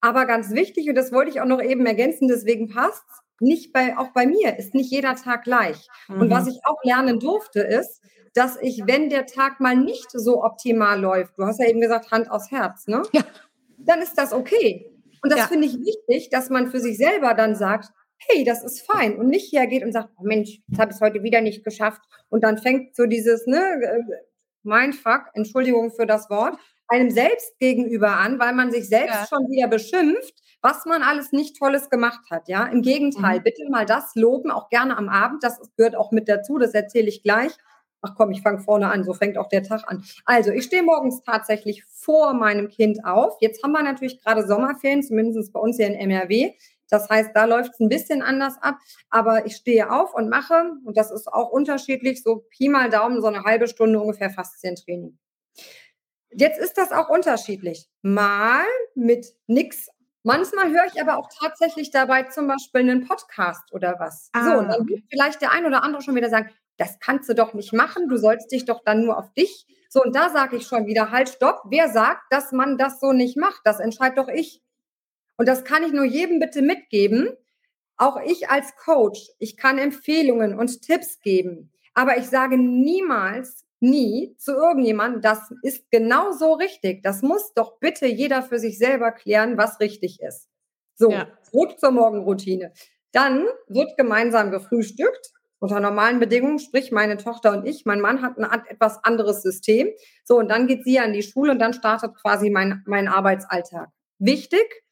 aber ganz wichtig, und das wollte ich auch noch eben ergänzen, deswegen passt nicht bei, auch bei mir ist nicht jeder Tag gleich. Mhm. Und was ich auch lernen durfte, ist, dass ich, wenn der Tag mal nicht so optimal läuft, du hast ja eben gesagt, Hand aufs Herz, ne? Ja. Dann ist das okay. Und das ja. finde ich wichtig, dass man für sich selber dann sagt, hey, das ist fein und nicht hergeht und sagt, oh Mensch, das habe ich heute wieder nicht geschafft und dann fängt so dieses, ne, äh, Mindfuck, Entschuldigung für das Wort, einem selbst gegenüber an, weil man sich selbst ja. schon wieder beschimpft, was man alles nicht Tolles gemacht hat. Ja, im Gegenteil, mhm. bitte mal das loben, auch gerne am Abend. Das gehört auch mit dazu. Das erzähle ich gleich. Ach komm, ich fange vorne an, so fängt auch der Tag an. Also, ich stehe morgens tatsächlich vor meinem Kind auf. Jetzt haben wir natürlich gerade Sommerferien, zumindest bei uns hier in MRW. Das heißt, da läuft es ein bisschen anders ab. Aber ich stehe auf und mache, und das ist auch unterschiedlich, so Pi mal Daumen, so eine halbe Stunde ungefähr Faszientraining. Jetzt ist das auch unterschiedlich. Mal mit nichts Manchmal höre ich aber auch tatsächlich dabei zum Beispiel einen Podcast oder was. Ah, so, und dann wird vielleicht der ein oder andere schon wieder sagen, das kannst du doch nicht machen, du sollst dich doch dann nur auf dich. So, und da sage ich schon wieder, halt, stopp, wer sagt, dass man das so nicht macht? Das entscheide doch ich. Und das kann ich nur jedem bitte mitgeben. Auch ich als Coach, ich kann Empfehlungen und Tipps geben, aber ich sage niemals, nie zu irgendjemandem, das ist genau so richtig. Das muss doch bitte jeder für sich selber klären, was richtig ist. So, Ja. zurück zur Morgenroutine. Dann wird gemeinsam gefrühstückt unter normalen Bedingungen, sprich meine Tochter und ich. Mein Mann hat ein etwas anderes System. So, und dann geht sie an die Schule und dann startet quasi mein, mein Arbeitsalltag. Wichtig,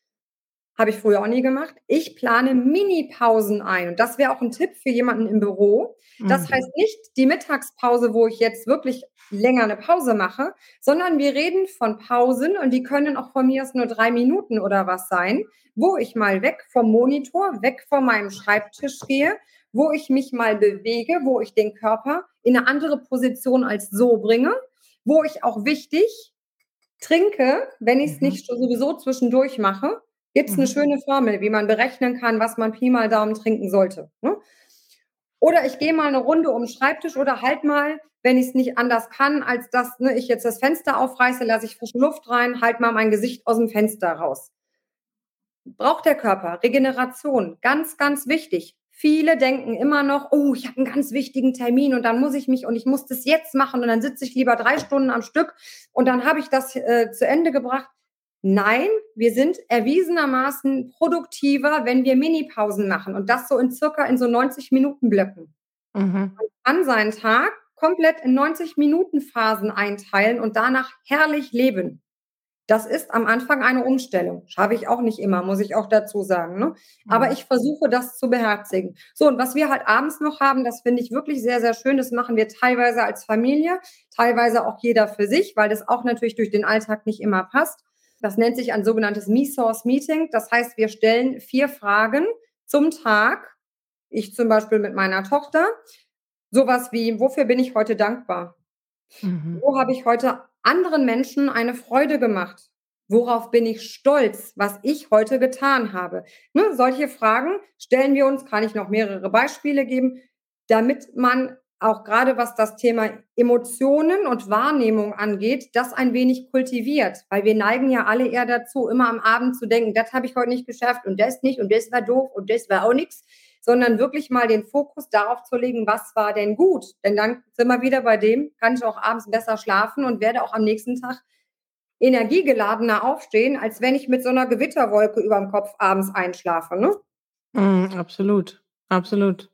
habe ich früher auch nie gemacht. Ich plane Mini-Pausen ein. Und das wäre auch ein Tipp für jemanden im Büro. Das Mhm. heißt nicht die Mittagspause, wo ich jetzt wirklich länger eine Pause mache, sondern wir reden von Pausen und die können auch von mir aus nur drei Minuten oder was sein, wo ich mal weg vom Monitor, weg von meinem Schreibtisch gehe, wo ich mich mal bewege, wo ich den Körper in eine andere Position als so bringe, wo ich auch wichtig trinke, wenn ich es Mhm. nicht sowieso zwischendurch mache, gibt es eine Mhm. schöne Formel, wie man berechnen kann, was man Pi mal Daumen trinken sollte. Ne? Oder ich gehe mal eine Runde um den Schreibtisch oder halt mal, wenn ich es nicht anders kann, als dass ne, ich jetzt das Fenster aufreiße, lasse ich frische Luft rein, halt mal mein Gesicht aus dem Fenster raus. Braucht der Körper Regeneration, ganz, ganz wichtig. Viele denken immer noch, oh, ich habe einen ganz wichtigen Termin und dann muss ich mich und ich muss das jetzt machen und dann sitze ich lieber drei Stunden am Stück und dann habe ich das äh, zu Ende gebracht. Nein, wir sind erwiesenermaßen produktiver, wenn wir Minipausen machen und das so in circa in so 90 Minuten Blöcken. Mhm. An seinen Tag komplett in 90 Minuten Phasen einteilen und danach herrlich leben. Das ist am Anfang eine Umstellung. Schaffe ich auch nicht immer, muss ich auch dazu sagen. Ne? Aber Mhm. ich versuche das zu beherzigen. So, und was wir halt abends noch haben, das finde ich wirklich sehr, sehr schön. Das machen wir teilweise als Familie, teilweise auch jeder für sich, weil das auch natürlich durch den Alltag nicht immer passt. Das nennt sich ein sogenanntes Me-Source Meeting. Das heißt, wir stellen vier Fragen zum Tag. Ich zum Beispiel mit meiner Tochter. Sowas wie, wofür bin ich heute dankbar? Mhm. Wo habe ich heute anderen Menschen eine Freude gemacht? Worauf bin ich stolz, was ich heute getan habe? Ne, solche Fragen stellen wir uns, kann ich noch mehrere Beispiele geben, damit man auch gerade was das Thema Emotionen und Wahrnehmung angeht, das ein wenig kultiviert. Weil wir neigen ja alle eher dazu, immer am Abend zu denken, das habe ich heute nicht geschafft und das nicht und das war doof und das war auch nichts, sondern wirklich mal den Fokus darauf zu legen, was war denn gut. Denn dann sind wir wieder bei dem, kann ich auch abends besser schlafen und werde auch am nächsten Tag energiegeladener aufstehen, als wenn ich mit so einer Gewitterwolke über dem Kopf abends einschlafe. Ne? Mhm, absolut, absolut.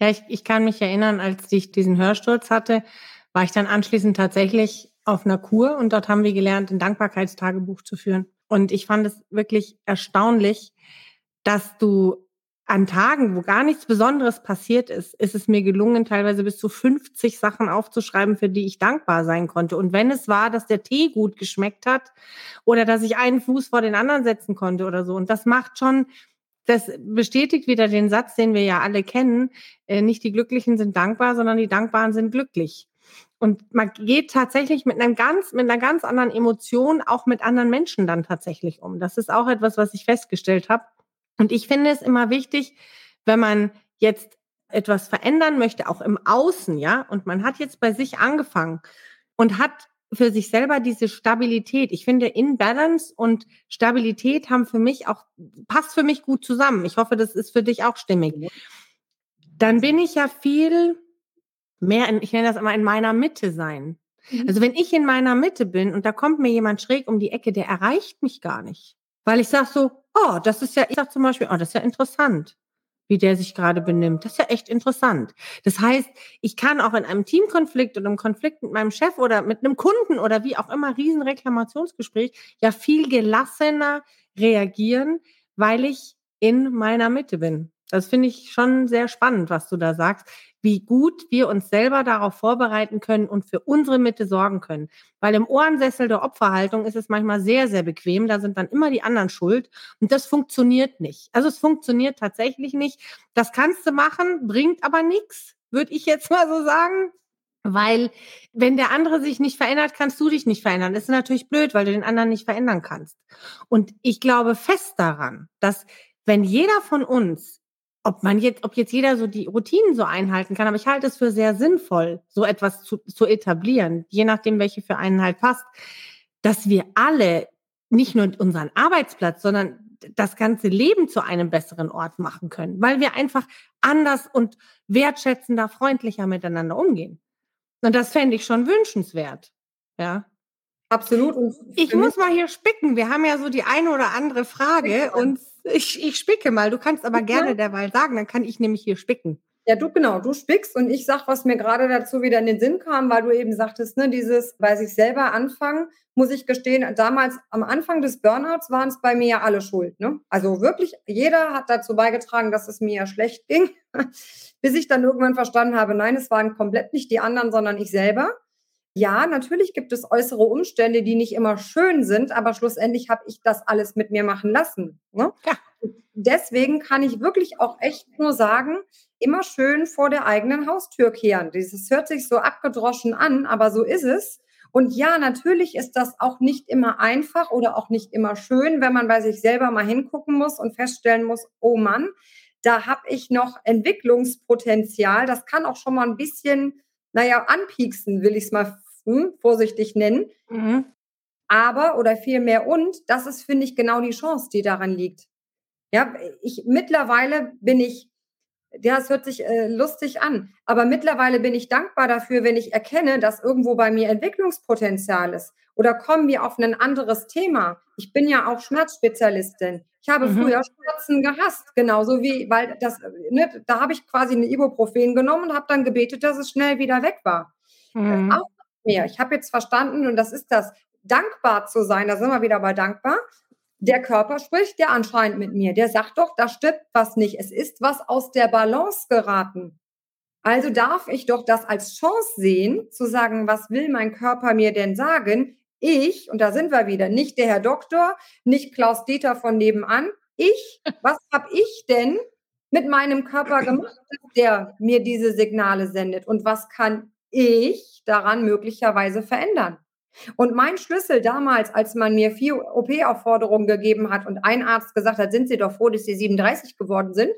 Ja, ich, ich kann mich erinnern, als ich diesen Hörsturz hatte, war ich dann anschließend tatsächlich auf einer Kur und dort haben wir gelernt, ein Dankbarkeitstagebuch zu führen. Und ich fand es wirklich erstaunlich, dass du an Tagen, wo gar nichts Besonderes passiert ist, ist es mir gelungen, teilweise bis zu 50 Sachen aufzuschreiben, für die ich dankbar sein konnte. Und wenn es war, dass der Tee gut geschmeckt hat oder dass ich einen Fuß vor den anderen setzen konnte oder so. Und das macht schon, das bestätigt wieder den Satz, den wir ja alle kennen, äh, nicht die Glücklichen sind dankbar, sondern die Dankbaren sind glücklich. Und man geht tatsächlich mit einem ganz, mit einer ganz anderen Emotion auch mit anderen Menschen dann tatsächlich um. Das ist auch etwas, was ich festgestellt habe. Und ich finde es immer wichtig, wenn man jetzt etwas verändern möchte, auch im Außen, ja, und man hat jetzt bei sich angefangen und hat für sich selber diese Stabilität. Ich finde, In Balance und Stabilität haben für mich auch, passt für mich gut zusammen. Ich hoffe, das ist für dich auch stimmig. Dann bin ich ja viel mehr, in, ich nenne das immer in meiner Mitte sein. Mhm. Also wenn ich in meiner Mitte bin und da kommt mir jemand schräg um die Ecke, der erreicht mich gar nicht. Weil ich sage so, oh, das ist ja, ich sage zum Beispiel, oh, das ist ja interessant, wie der sich gerade benimmt. Das ist ja echt interessant. Das heißt, ich kann auch in einem Teamkonflikt oder einem Konflikt mit meinem Chef oder mit einem Kunden oder wie auch immer, Riesenreklamationsgespräch, ja viel gelassener reagieren, weil ich in meiner Mitte bin. Das finde ich schon sehr spannend, was du da sagst, wie gut wir uns selber darauf vorbereiten können und für unsere Mitte sorgen können. Weil im Ohrensessel der Opferhaltung ist es manchmal sehr, sehr bequem. Da sind dann immer die anderen schuld. Und das funktioniert nicht. Also es funktioniert tatsächlich nicht. Das kannst du machen, bringt aber nichts, würde ich jetzt mal so sagen. Weil wenn der andere sich nicht verändert, kannst du dich nicht verändern. Das ist natürlich blöd, weil du den anderen nicht verändern kannst. Und ich glaube fest daran, dass wenn jeder von uns, ob man jetzt, ob jetzt jeder so die Routinen so einhalten kann, aber ich halte es für sehr sinnvoll, so etwas zu, zu etablieren, je nachdem, welche für einen halt passt, dass wir alle nicht nur unseren Arbeitsplatz, sondern das ganze Leben zu einem besseren Ort machen können, weil wir einfach anders und wertschätzender, freundlicher miteinander umgehen. Und das fände ich schon wünschenswert. Ja. Absolut. Ich muss mal hier spicken. Wir haben ja so die eine oder andere Frage und ich, ich spicke mal. Du kannst aber gerne derweil sagen, dann kann ich nämlich hier spicken. Ja, du genau, du spickst und ich sag, was mir gerade dazu wieder in den Sinn kam, weil du eben sagtest, ne, dieses bei sich selber anfangen, muss ich gestehen, damals am Anfang des Burnouts waren es bei mir ja alle schuld. Ne? Also wirklich, jeder hat dazu beigetragen, dass es mir ja schlecht ging, bis ich dann irgendwann verstanden habe, nein, es waren komplett nicht die anderen, sondern ich selber. Ja, natürlich gibt es äußere Umstände, die nicht immer schön sind, aber schlussendlich habe ich das alles mit mir machen lassen. Ne? Ja. Deswegen kann ich wirklich auch echt nur sagen, immer schön vor der eigenen Haustür kehren. Dieses hört sich so abgedroschen an, aber so ist es. Und ja, natürlich ist das auch nicht immer einfach oder auch nicht immer schön, wenn man bei sich selber mal hingucken muss und feststellen muss, oh Mann, da habe ich noch Entwicklungspotenzial. Das kann auch schon mal ein bisschen, naja, anpieksen, will ich es mal hm, vorsichtig nennen. Mhm. Aber oder vielmehr und, das ist, finde ich, genau die Chance, die daran liegt. Ja, ich mittlerweile bin ich ja, es hört sich äh, lustig an, aber mittlerweile bin ich dankbar dafür, wenn ich erkenne, dass irgendwo bei mir Entwicklungspotenzial ist. Oder kommen wir auf ein anderes Thema. Ich bin ja auch Schmerzspezialistin. Ich habe mhm. früher Schmerzen gehasst, genauso wie, weil das, ne, da habe ich quasi eine Ibuprofen genommen und habe dann gebetet, dass es schnell wieder weg war. Mhm. Auch mehr. Ich habe jetzt verstanden, und das ist das, dankbar zu sein, da sind wir wieder bei dankbar, der Körper spricht ja anscheinend mit mir. Der sagt doch, da stimmt was nicht. Es ist was aus der Balance geraten. Also darf ich doch das als Chance sehen, zu sagen, was will mein Körper mir denn sagen? Ich, und da sind wir wieder, nicht der Herr Doktor, nicht Klaus Dieter von nebenan. Ich, was habe ich denn mit meinem Körper gemacht, der mir diese Signale sendet? Und was kann ich daran möglicherweise verändern? Und mein Schlüssel damals, als man mir vier OP-Aufforderungen gegeben hat und ein Arzt gesagt hat, sind Sie doch froh, dass Sie 37 geworden sind,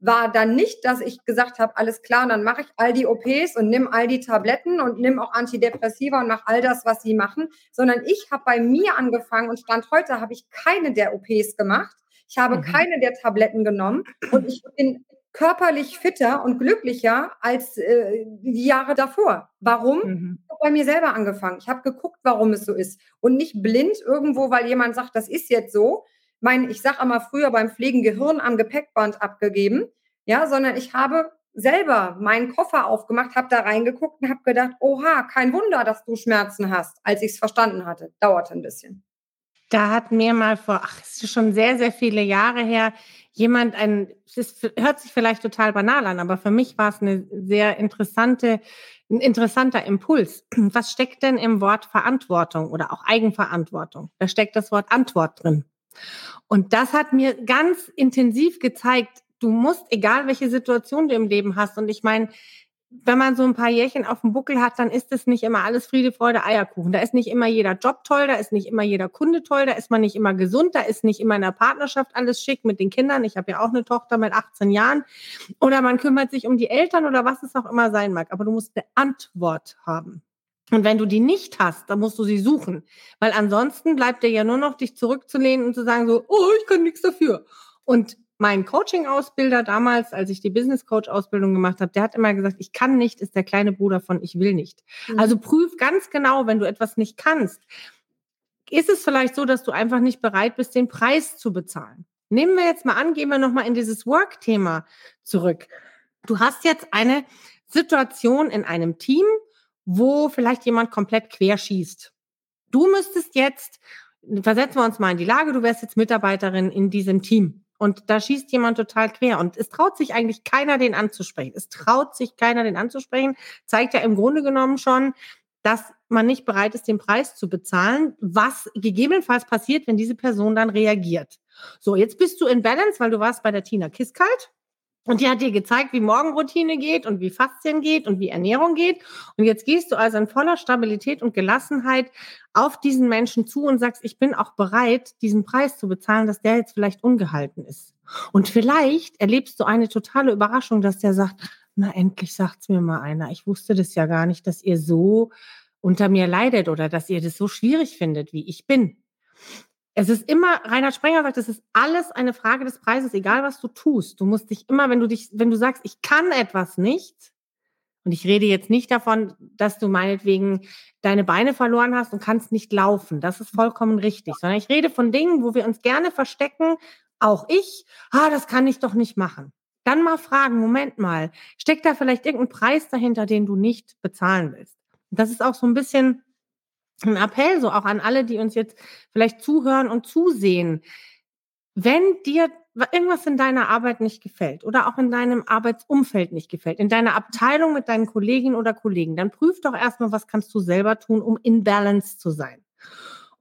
war dann nicht, dass ich gesagt habe, alles klar, dann mache ich all die OPs und nimm all die Tabletten und nimm auch Antidepressiva und mach all das, was Sie machen, sondern ich habe bei mir angefangen und Stand heute habe ich keine der OPs gemacht. Ich habe mhm. keine der Tabletten genommen und ich bin körperlich fitter und glücklicher als äh, die Jahre davor. Warum? Mhm. Bei mir selber angefangen. Ich habe geguckt, warum es so ist und nicht blind irgendwo, weil jemand sagt, das ist jetzt so. Mein, ich sage einmal früher beim Pflegen Gehirn am Gepäckband abgegeben, ja, sondern ich habe selber meinen Koffer aufgemacht, habe da reingeguckt und habe gedacht, oha, kein Wunder, dass du Schmerzen hast, als ich es verstanden hatte. Dauerte ein bisschen. Da hat mir mal vor, ach, ist schon sehr, sehr viele Jahre her, jemand ein, es hört sich vielleicht total banal an, aber für mich war es eine sehr interessante, ein interessanter Impuls. Was steckt denn im Wort Verantwortung oder auch Eigenverantwortung? Da steckt das Wort Antwort drin. Und das hat mir ganz intensiv gezeigt, du musst, egal welche Situation du im Leben hast, und ich meine, wenn man so ein paar Jährchen auf dem Buckel hat, dann ist es nicht immer alles Friede, Freude, Eierkuchen. Da ist nicht immer jeder Job toll, da ist nicht immer jeder Kunde toll, da ist man nicht immer gesund, da ist nicht immer in der Partnerschaft alles schick mit den Kindern. Ich habe ja auch eine Tochter mit 18 Jahren. Oder man kümmert sich um die Eltern oder was es auch immer sein mag. Aber du musst eine Antwort haben. Und wenn du die nicht hast, dann musst du sie suchen. Weil ansonsten bleibt dir ja nur noch, dich zurückzulehnen und zu sagen so, oh, ich kann nichts dafür. Und mein Coaching-Ausbilder damals, als ich die Business-Coach-Ausbildung gemacht habe, der hat immer gesagt, ich kann nicht, ist der kleine Bruder von ich will nicht. Mhm. Also prüf ganz genau, wenn du etwas nicht kannst. Ist es vielleicht so, dass du einfach nicht bereit bist, den Preis zu bezahlen? Nehmen wir jetzt mal an, gehen wir nochmal in dieses Work-Thema zurück. Du hast jetzt eine Situation in einem Team, wo vielleicht jemand komplett querschießt. Du müsstest jetzt, versetzen wir uns mal in die Lage, du wärst jetzt Mitarbeiterin in diesem Team. Und da schießt jemand total quer. Und es traut sich eigentlich keiner, den anzusprechen. Es traut sich keiner, den anzusprechen. Zeigt ja im Grunde genommen schon, dass man nicht bereit ist, den Preis zu bezahlen, was gegebenenfalls passiert, wenn diese Person dann reagiert. So, jetzt bist du in Balance, weil du warst bei der Tina Kiskalt. Und die hat dir gezeigt, wie Morgenroutine geht und wie Faszien geht und wie Ernährung geht. Und jetzt gehst du also in voller Stabilität und Gelassenheit auf diesen Menschen zu und sagst, ich bin auch bereit, diesen Preis zu bezahlen, dass der jetzt vielleicht ungehalten ist. Und vielleicht erlebst du eine totale Überraschung, dass der sagt, na endlich sagt's mir mal einer. Ich wusste das ja gar nicht, dass ihr so unter mir leidet oder dass ihr das so schwierig findet, wie ich bin. Es ist immer, Reinhard Sprenger sagt, es ist alles eine Frage des Preises, egal was du tust. Du musst dich immer, wenn du dich, wenn du sagst, ich kann etwas nicht, und ich rede jetzt nicht davon, dass du meinetwegen deine Beine verloren hast und kannst nicht laufen. Das ist vollkommen richtig. Sondern ich rede von Dingen, wo wir uns gerne verstecken, auch ich, ah, das kann ich doch nicht machen. Dann mal fragen, Moment mal, steckt da vielleicht irgendein Preis dahinter, den du nicht bezahlen willst? Und das ist auch so ein bisschen ein Appell so auch an alle, die uns jetzt vielleicht zuhören und zusehen. Wenn dir irgendwas in deiner Arbeit nicht gefällt oder auch in deinem Arbeitsumfeld nicht gefällt, in deiner Abteilung mit deinen Kolleginnen oder Kollegen, dann prüf doch erstmal, was kannst du selber tun, um in Balance zu sein.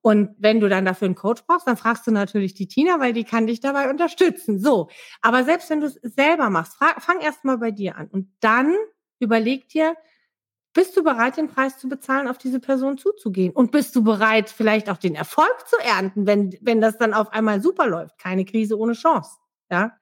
Und wenn du dann dafür einen Coach brauchst, dann fragst du natürlich die Tina, weil die kann dich dabei unterstützen. So. Aber selbst wenn du es selber machst, fang erstmal bei dir an und dann überleg dir, bist du bereit, den Preis zu bezahlen, auf diese Person zuzugehen? Und bist du bereit, vielleicht auch den Erfolg zu ernten, wenn, wenn das dann auf einmal super läuft? Keine Krise ohne Chance. Ja.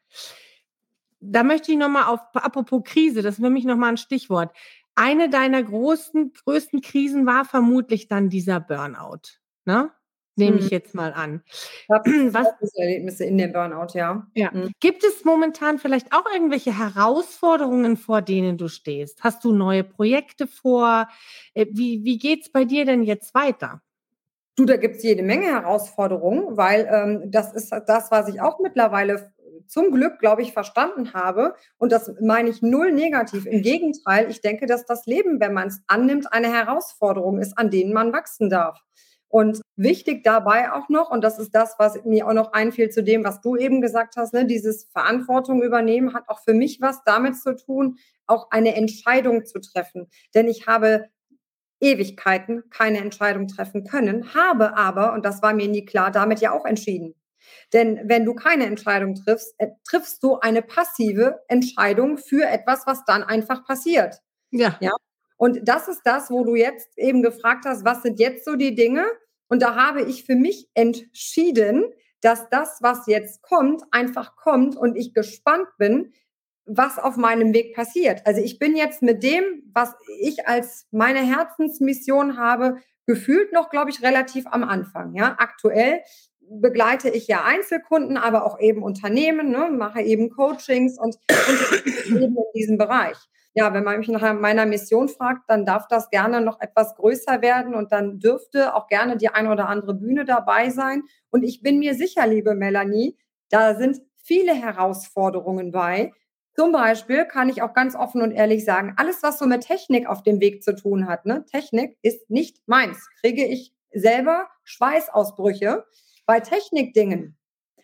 Da möchte ich nochmal auf, apropos Krise, das ist für mich nochmal ein Stichwort. Eine deiner großen, größten Krisen war vermutlich dann dieser Burnout. Ne? Nehme ich mhm. jetzt mal an. Was Erlebnisse in dem Burnout, ja. ja. Mhm. Gibt es momentan vielleicht auch irgendwelche Herausforderungen, vor denen du stehst? Hast du neue Projekte vor? Äh, wie, wie geht es bei dir denn jetzt weiter? Du, da gibt es jede Menge Herausforderungen, weil ähm, das ist das, was ich auch mittlerweile zum Glück, glaube ich, verstanden habe. Und das meine ich null negativ. Im Gegenteil, ich denke, dass das Leben, wenn man es annimmt, eine Herausforderung ist, an denen man wachsen darf. Und wichtig dabei auch noch, und das ist das, was mir auch noch einfiel zu dem, was du eben gesagt hast, ne, dieses Verantwortung übernehmen hat auch für mich was damit zu tun, auch eine Entscheidung zu treffen. Denn ich habe Ewigkeiten keine Entscheidung treffen können, habe aber, und das war mir nie klar, damit ja auch entschieden. Denn wenn du keine Entscheidung triffst, äh, triffst du eine passive Entscheidung für etwas, was dann einfach passiert. Ja. ja. Und das ist das, wo du jetzt eben gefragt hast, was sind jetzt so die Dinge, und da habe ich für mich entschieden, dass das, was jetzt kommt, einfach kommt und ich gespannt bin, was auf meinem Weg passiert. Also ich bin jetzt mit dem, was ich als meine Herzensmission habe, gefühlt noch, glaube ich, relativ am Anfang. Ja, aktuell begleite ich ja Einzelkunden, aber auch eben Unternehmen, ne, mache eben Coachings und, und eben in diesem Bereich ja, wenn man mich nach meiner Mission fragt, dann darf das gerne noch etwas größer werden und dann dürfte auch gerne die eine oder andere Bühne dabei sein. Und ich bin mir sicher, liebe Melanie, da sind viele Herausforderungen bei. Zum Beispiel kann ich auch ganz offen und ehrlich sagen, alles, was so mit Technik auf dem Weg zu tun hat, ne, Technik ist nicht meins. Kriege ich selber Schweißausbrüche bei Technikdingen.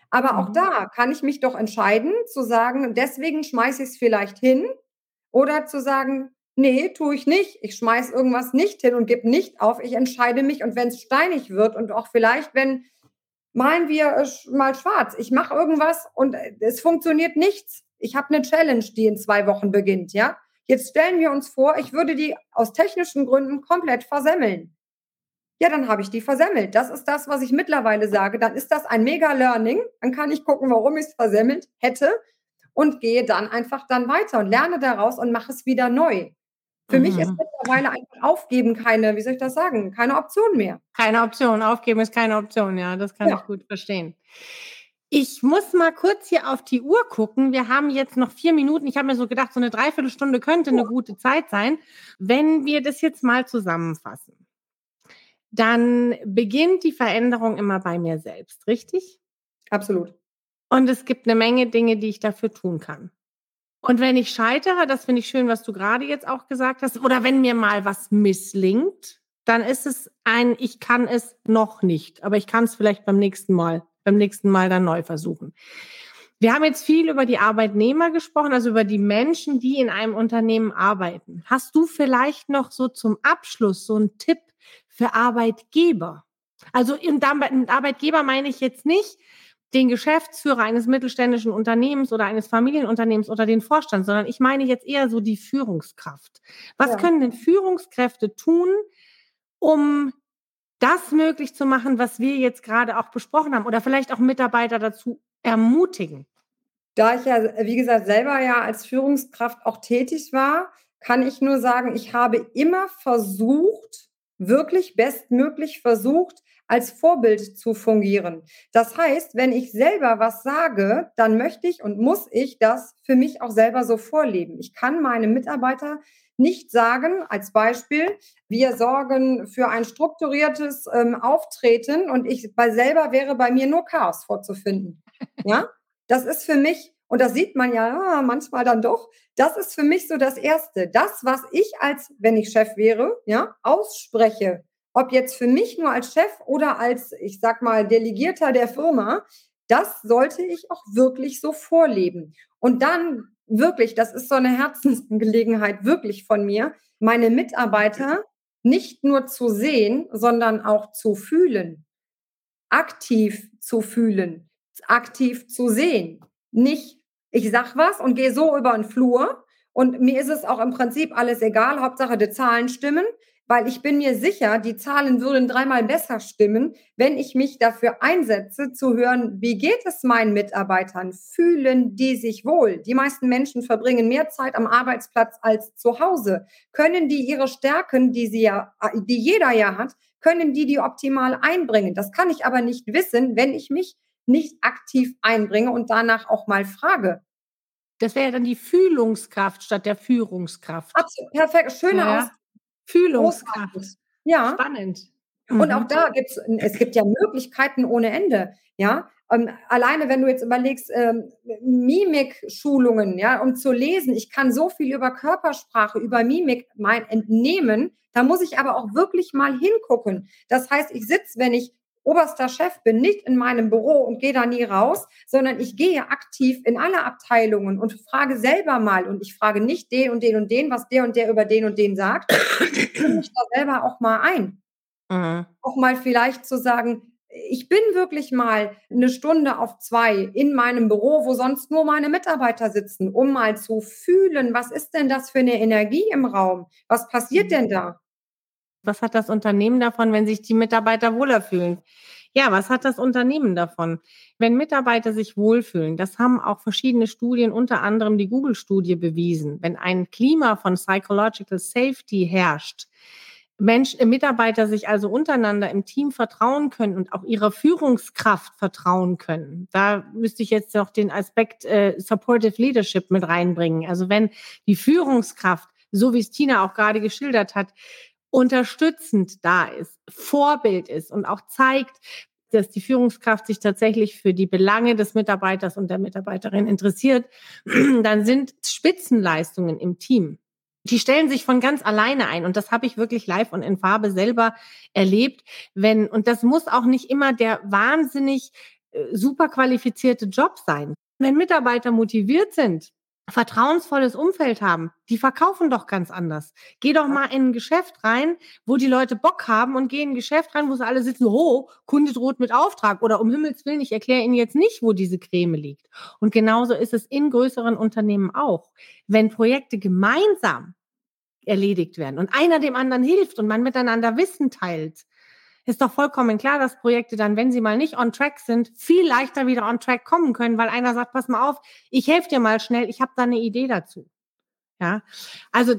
Aber auch mhm. da kann ich mich doch entscheiden zu sagen, deswegen schmeiße ich es vielleicht hin oder zu sagen, nee, tue ich nicht. Ich schmeiß irgendwas nicht hin und gebe nicht auf. Ich entscheide mich. Und wenn es steinig wird und auch vielleicht, wenn malen wir äh, mal schwarz, ich mache irgendwas und äh, es funktioniert nichts. Ich habe eine Challenge, die in zwei Wochen beginnt, ja. Jetzt stellen wir uns vor, ich würde die aus technischen Gründen komplett versemmeln. Ja, dann habe ich die versemmelt. Das ist das, was ich mittlerweile sage. Dann ist das ein mega Learning. Dann kann ich gucken, warum ich es versemmelt hätte und gehe dann einfach dann weiter und lerne daraus und mache es wieder neu. Für mhm. mich ist mhm. mittlerweile einfach aufgeben keine, wie soll ich das sagen, keine Option mehr. Keine Option, aufgeben ist keine Option, ja, das kann ja. ich gut verstehen. Ich muss mal kurz hier auf die Uhr gucken. Wir haben jetzt noch vier Minuten. Ich habe mir so gedacht, so eine Dreiviertelstunde könnte eine gute Zeit sein. Wenn wir das jetzt mal zusammenfassen, dann beginnt die Veränderung immer bei mir selbst, richtig? Absolut. Und es gibt eine Menge Dinge, die ich dafür tun kann. Und wenn ich scheitere, das finde ich schön, was du gerade jetzt auch gesagt hast, oder wenn mir mal was misslingt, dann ist es ein, ich kann es noch nicht, aber ich kann es vielleicht beim nächsten Mal, beim nächsten Mal dann neu versuchen. Wir haben jetzt viel über die Arbeitnehmer gesprochen, also über die Menschen, die in einem Unternehmen arbeiten. Hast du vielleicht noch so zum Abschluss so einen Tipp für Arbeitgeber? Also in Arbeitgeber meine ich jetzt nicht, den Geschäftsführer eines mittelständischen Unternehmens oder eines Familienunternehmens oder den Vorstand, sondern ich meine jetzt eher so die Führungskraft. Was ja. können denn Führungskräfte tun, um das möglich zu machen, was wir jetzt gerade auch besprochen haben oder vielleicht auch Mitarbeiter dazu ermutigen? Da ich ja, wie gesagt, selber ja als Führungskraft auch tätig war, kann ich nur sagen, ich habe immer versucht, wirklich bestmöglich versucht, als Vorbild zu fungieren. Das heißt, wenn ich selber was sage, dann möchte ich und muss ich das für mich auch selber so vorleben. Ich kann meinem Mitarbeiter nicht sagen, als Beispiel, wir sorgen für ein strukturiertes ähm, Auftreten und ich bei selber wäre bei mir nur Chaos vorzufinden. Ja, das ist für mich, und das sieht man ja ah, manchmal dann doch, das ist für mich so das Erste. Das, was ich als, wenn ich Chef wäre, ja, ausspreche, ob jetzt für mich nur als Chef oder als, ich sag mal, Delegierter der Firma, das sollte ich auch wirklich so vorleben. Und dann wirklich, das ist so eine Herzensgelegenheit wirklich von mir, meine Mitarbeiter nicht nur zu sehen, sondern auch zu fühlen, aktiv zu fühlen, aktiv zu sehen. Nicht, ich sag was und gehe so über den Flur und mir ist es auch im Prinzip alles egal, Hauptsache die Zahlen stimmen, weil ich bin mir sicher, die Zahlen würden dreimal besser stimmen, wenn ich mich dafür einsetze, zu hören, wie geht es meinen Mitarbeitern? Fühlen die sich wohl? Die meisten Menschen verbringen mehr Zeit am Arbeitsplatz als zu Hause. Können die ihre Stärken, die sie ja, die jeder ja hat, können die die optimal einbringen? Das kann ich aber nicht wissen, wenn ich mich nicht aktiv einbringe und danach auch mal frage. Das wäre dann die Fühlungskraft statt der Führungskraft. Absolut, perfekt. Schöne ja. Fühlungskraft. Ja. Spannend. Und mhm. auch da gibt es, es gibt ja Möglichkeiten ohne Ende. Ja, ähm, alleine wenn du jetzt überlegst, ähm, Mimik-Schulungen, ja, um zu lesen, ich kann so viel über Körpersprache, über Mimik mein entnehmen, da muss ich aber auch wirklich mal hingucken. Das heißt, ich sitze, wenn ich oberster Chef bin, nicht in meinem Büro und gehe da nie raus, sondern ich gehe aktiv in alle Abteilungen und frage selber mal und ich frage nicht den und den und den, was der und der über den und den sagt. Ich bringe mich da selber auch mal ein. Mhm. Auch mal vielleicht zu sagen, ich bin wirklich mal eine Stunde auf zwei in meinem Büro, wo sonst nur meine Mitarbeiter sitzen, um mal zu fühlen, was ist denn das für eine Energie im Raum? Was passiert mhm. denn da? Was hat das Unternehmen davon, wenn sich die Mitarbeiter wohler fühlen? Ja, was hat das Unternehmen davon? Wenn Mitarbeiter sich wohlfühlen, das haben auch verschiedene Studien, unter anderem die Google-Studie bewiesen. Wenn ein Klima von Psychological Safety herrscht, Mensch, äh, Mitarbeiter sich also untereinander im Team vertrauen können und auch ihrer Führungskraft vertrauen können. Da müsste ich jetzt noch den Aspekt äh, Supportive Leadership mit reinbringen. Also wenn die Führungskraft, so wie es Tina auch gerade geschildert hat, unterstützend da ist, Vorbild ist und auch zeigt, dass die Führungskraft sich tatsächlich für die Belange des Mitarbeiters und der Mitarbeiterin interessiert, dann sind Spitzenleistungen im Team. Die stellen sich von ganz alleine ein. Und das habe ich wirklich live und in Farbe selber erlebt. Wenn, und das muss auch nicht immer der wahnsinnig äh, super qualifizierte Job sein. Wenn Mitarbeiter motiviert sind, vertrauensvolles Umfeld haben, die verkaufen doch ganz anders. Geh doch mal in ein Geschäft rein, wo die Leute Bock haben und geh in ein Geschäft rein, wo sie alle sitzen, oh, Kunde droht mit Auftrag oder um Himmels Willen, ich erkläre Ihnen jetzt nicht, wo diese Creme liegt. Und genauso ist es in größeren Unternehmen auch. Wenn Projekte gemeinsam erledigt werden und einer dem anderen hilft und man miteinander Wissen teilt, ist doch vollkommen klar, dass Projekte dann, wenn sie mal nicht on track sind, viel leichter wieder on track kommen können, weil einer sagt, pass mal auf, ich helfe dir mal schnell, ich habe da eine Idee dazu. Ja, also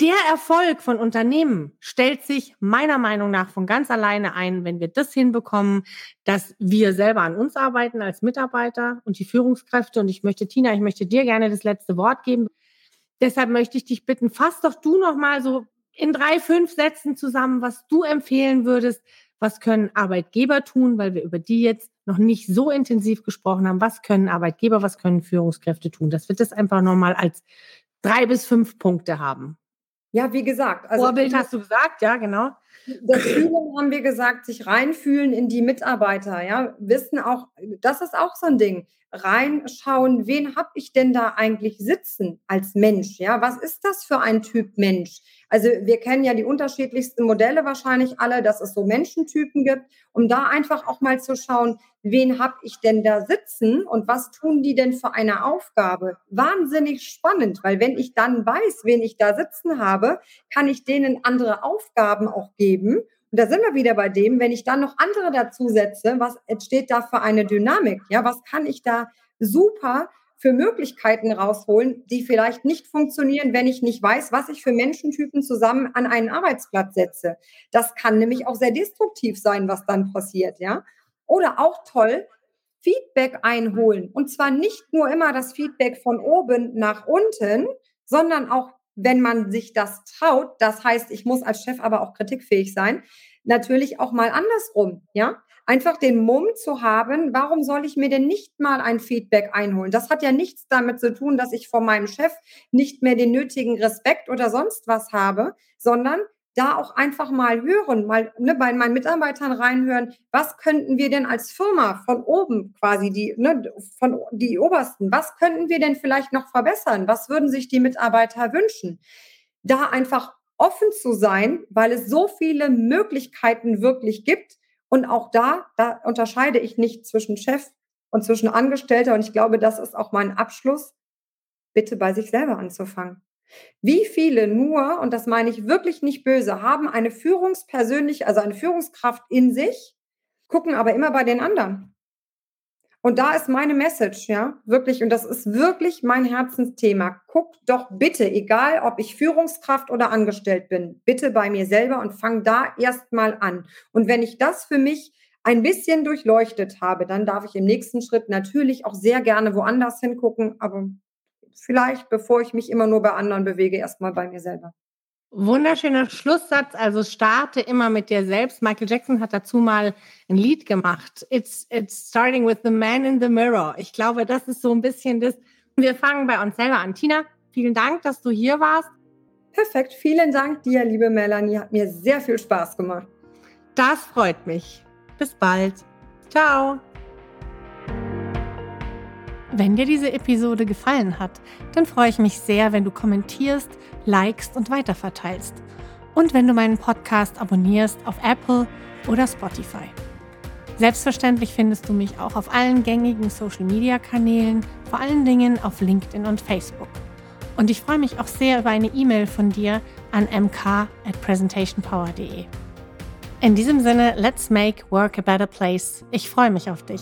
der Erfolg von Unternehmen stellt sich meiner Meinung nach von ganz alleine ein, wenn wir das hinbekommen, dass wir selber an uns arbeiten als Mitarbeiter und die Führungskräfte. Und ich möchte, Tina, ich möchte dir gerne das letzte Wort geben. Deshalb möchte ich dich bitten, fass doch du noch mal so in drei, fünf Sätzen zusammen, was du empfehlen würdest. Was können Arbeitgeber tun, weil wir über die jetzt noch nicht so intensiv gesprochen haben. Was können Arbeitgeber, was können Führungskräfte tun? Das wird es einfach nochmal als drei bis fünf Punkte haben. Ja, wie gesagt. Also Vorbild hast du gesagt, ja, genau. Das Fühlen haben wir gesagt, sich reinfühlen in die Mitarbeiter, ja, wissen auch, das ist auch so ein Ding. Reinschauen, wen habe ich denn da eigentlich sitzen als Mensch, ja? Was ist das für ein Typ Mensch? Also wir kennen ja die unterschiedlichsten Modelle wahrscheinlich alle, dass es so Menschentypen gibt, um da einfach auch mal zu schauen, wen habe ich denn da sitzen und was tun die denn für eine Aufgabe? Wahnsinnig spannend, weil wenn ich dann weiß, wen ich da sitzen habe, kann ich denen andere Aufgaben auch geben. Und da sind wir wieder bei dem, wenn ich dann noch andere dazu setze, was entsteht da für eine Dynamik? Ja, was kann ich da super für Möglichkeiten rausholen, die vielleicht nicht funktionieren, wenn ich nicht weiß, was ich für Menschentypen zusammen an einen Arbeitsplatz setze. Das kann nämlich auch sehr destruktiv sein, was dann passiert, ja. Oder auch toll, Feedback einholen. Und zwar nicht nur immer das Feedback von oben nach unten, sondern auch, wenn man sich das traut. Das heißt, ich muss als Chef aber auch kritikfähig sein. Natürlich auch mal andersrum, ja einfach den Mumm zu haben, warum soll ich mir denn nicht mal ein Feedback einholen? Das hat ja nichts damit zu tun, dass ich vor meinem Chef nicht mehr den nötigen Respekt oder sonst was habe, sondern da auch einfach mal hören, mal ne, bei meinen Mitarbeitern reinhören, was könnten wir denn als Firma von oben quasi, die, ne, von die Obersten, was könnten wir denn vielleicht noch verbessern? Was würden sich die Mitarbeiter wünschen? Da einfach offen zu sein, weil es so viele Möglichkeiten wirklich gibt, und auch da, da unterscheide ich nicht zwischen Chef und zwischen Angestellter. Und ich glaube, das ist auch mein Abschluss, bitte bei sich selber anzufangen. Wie viele nur, und das meine ich wirklich nicht böse, haben eine Führungspersönlich, also eine Führungskraft in sich, gucken aber immer bei den anderen. Und da ist meine Message, ja, wirklich, und das ist wirklich mein Herzensthema. Guck doch bitte, egal ob ich Führungskraft oder angestellt bin, bitte bei mir selber und fang da erstmal an. Und wenn ich das für mich ein bisschen durchleuchtet habe, dann darf ich im nächsten Schritt natürlich auch sehr gerne woanders hingucken, aber vielleicht, bevor ich mich immer nur bei anderen bewege, erstmal bei mir selber. Wunderschöner Schlusssatz. Also starte immer mit dir selbst. Michael Jackson hat dazu mal ein Lied gemacht. It's, it's starting with the man in the mirror. Ich glaube, das ist so ein bisschen das. Wir fangen bei uns selber an. Tina, vielen Dank, dass du hier warst. Perfekt. Vielen Dank dir, liebe Melanie. Hat mir sehr viel Spaß gemacht. Das freut mich. Bis bald. Ciao. Wenn dir diese Episode gefallen hat, dann freue ich mich sehr, wenn du kommentierst, likest und weiterverteilst. Und wenn du meinen Podcast abonnierst auf Apple oder Spotify. Selbstverständlich findest du mich auch auf allen gängigen Social-Media-Kanälen, vor allen Dingen auf LinkedIn und Facebook. Und ich freue mich auch sehr über eine E-Mail von dir an mk at presentationpower.de. In diesem Sinne, let's make work a better place. Ich freue mich auf dich.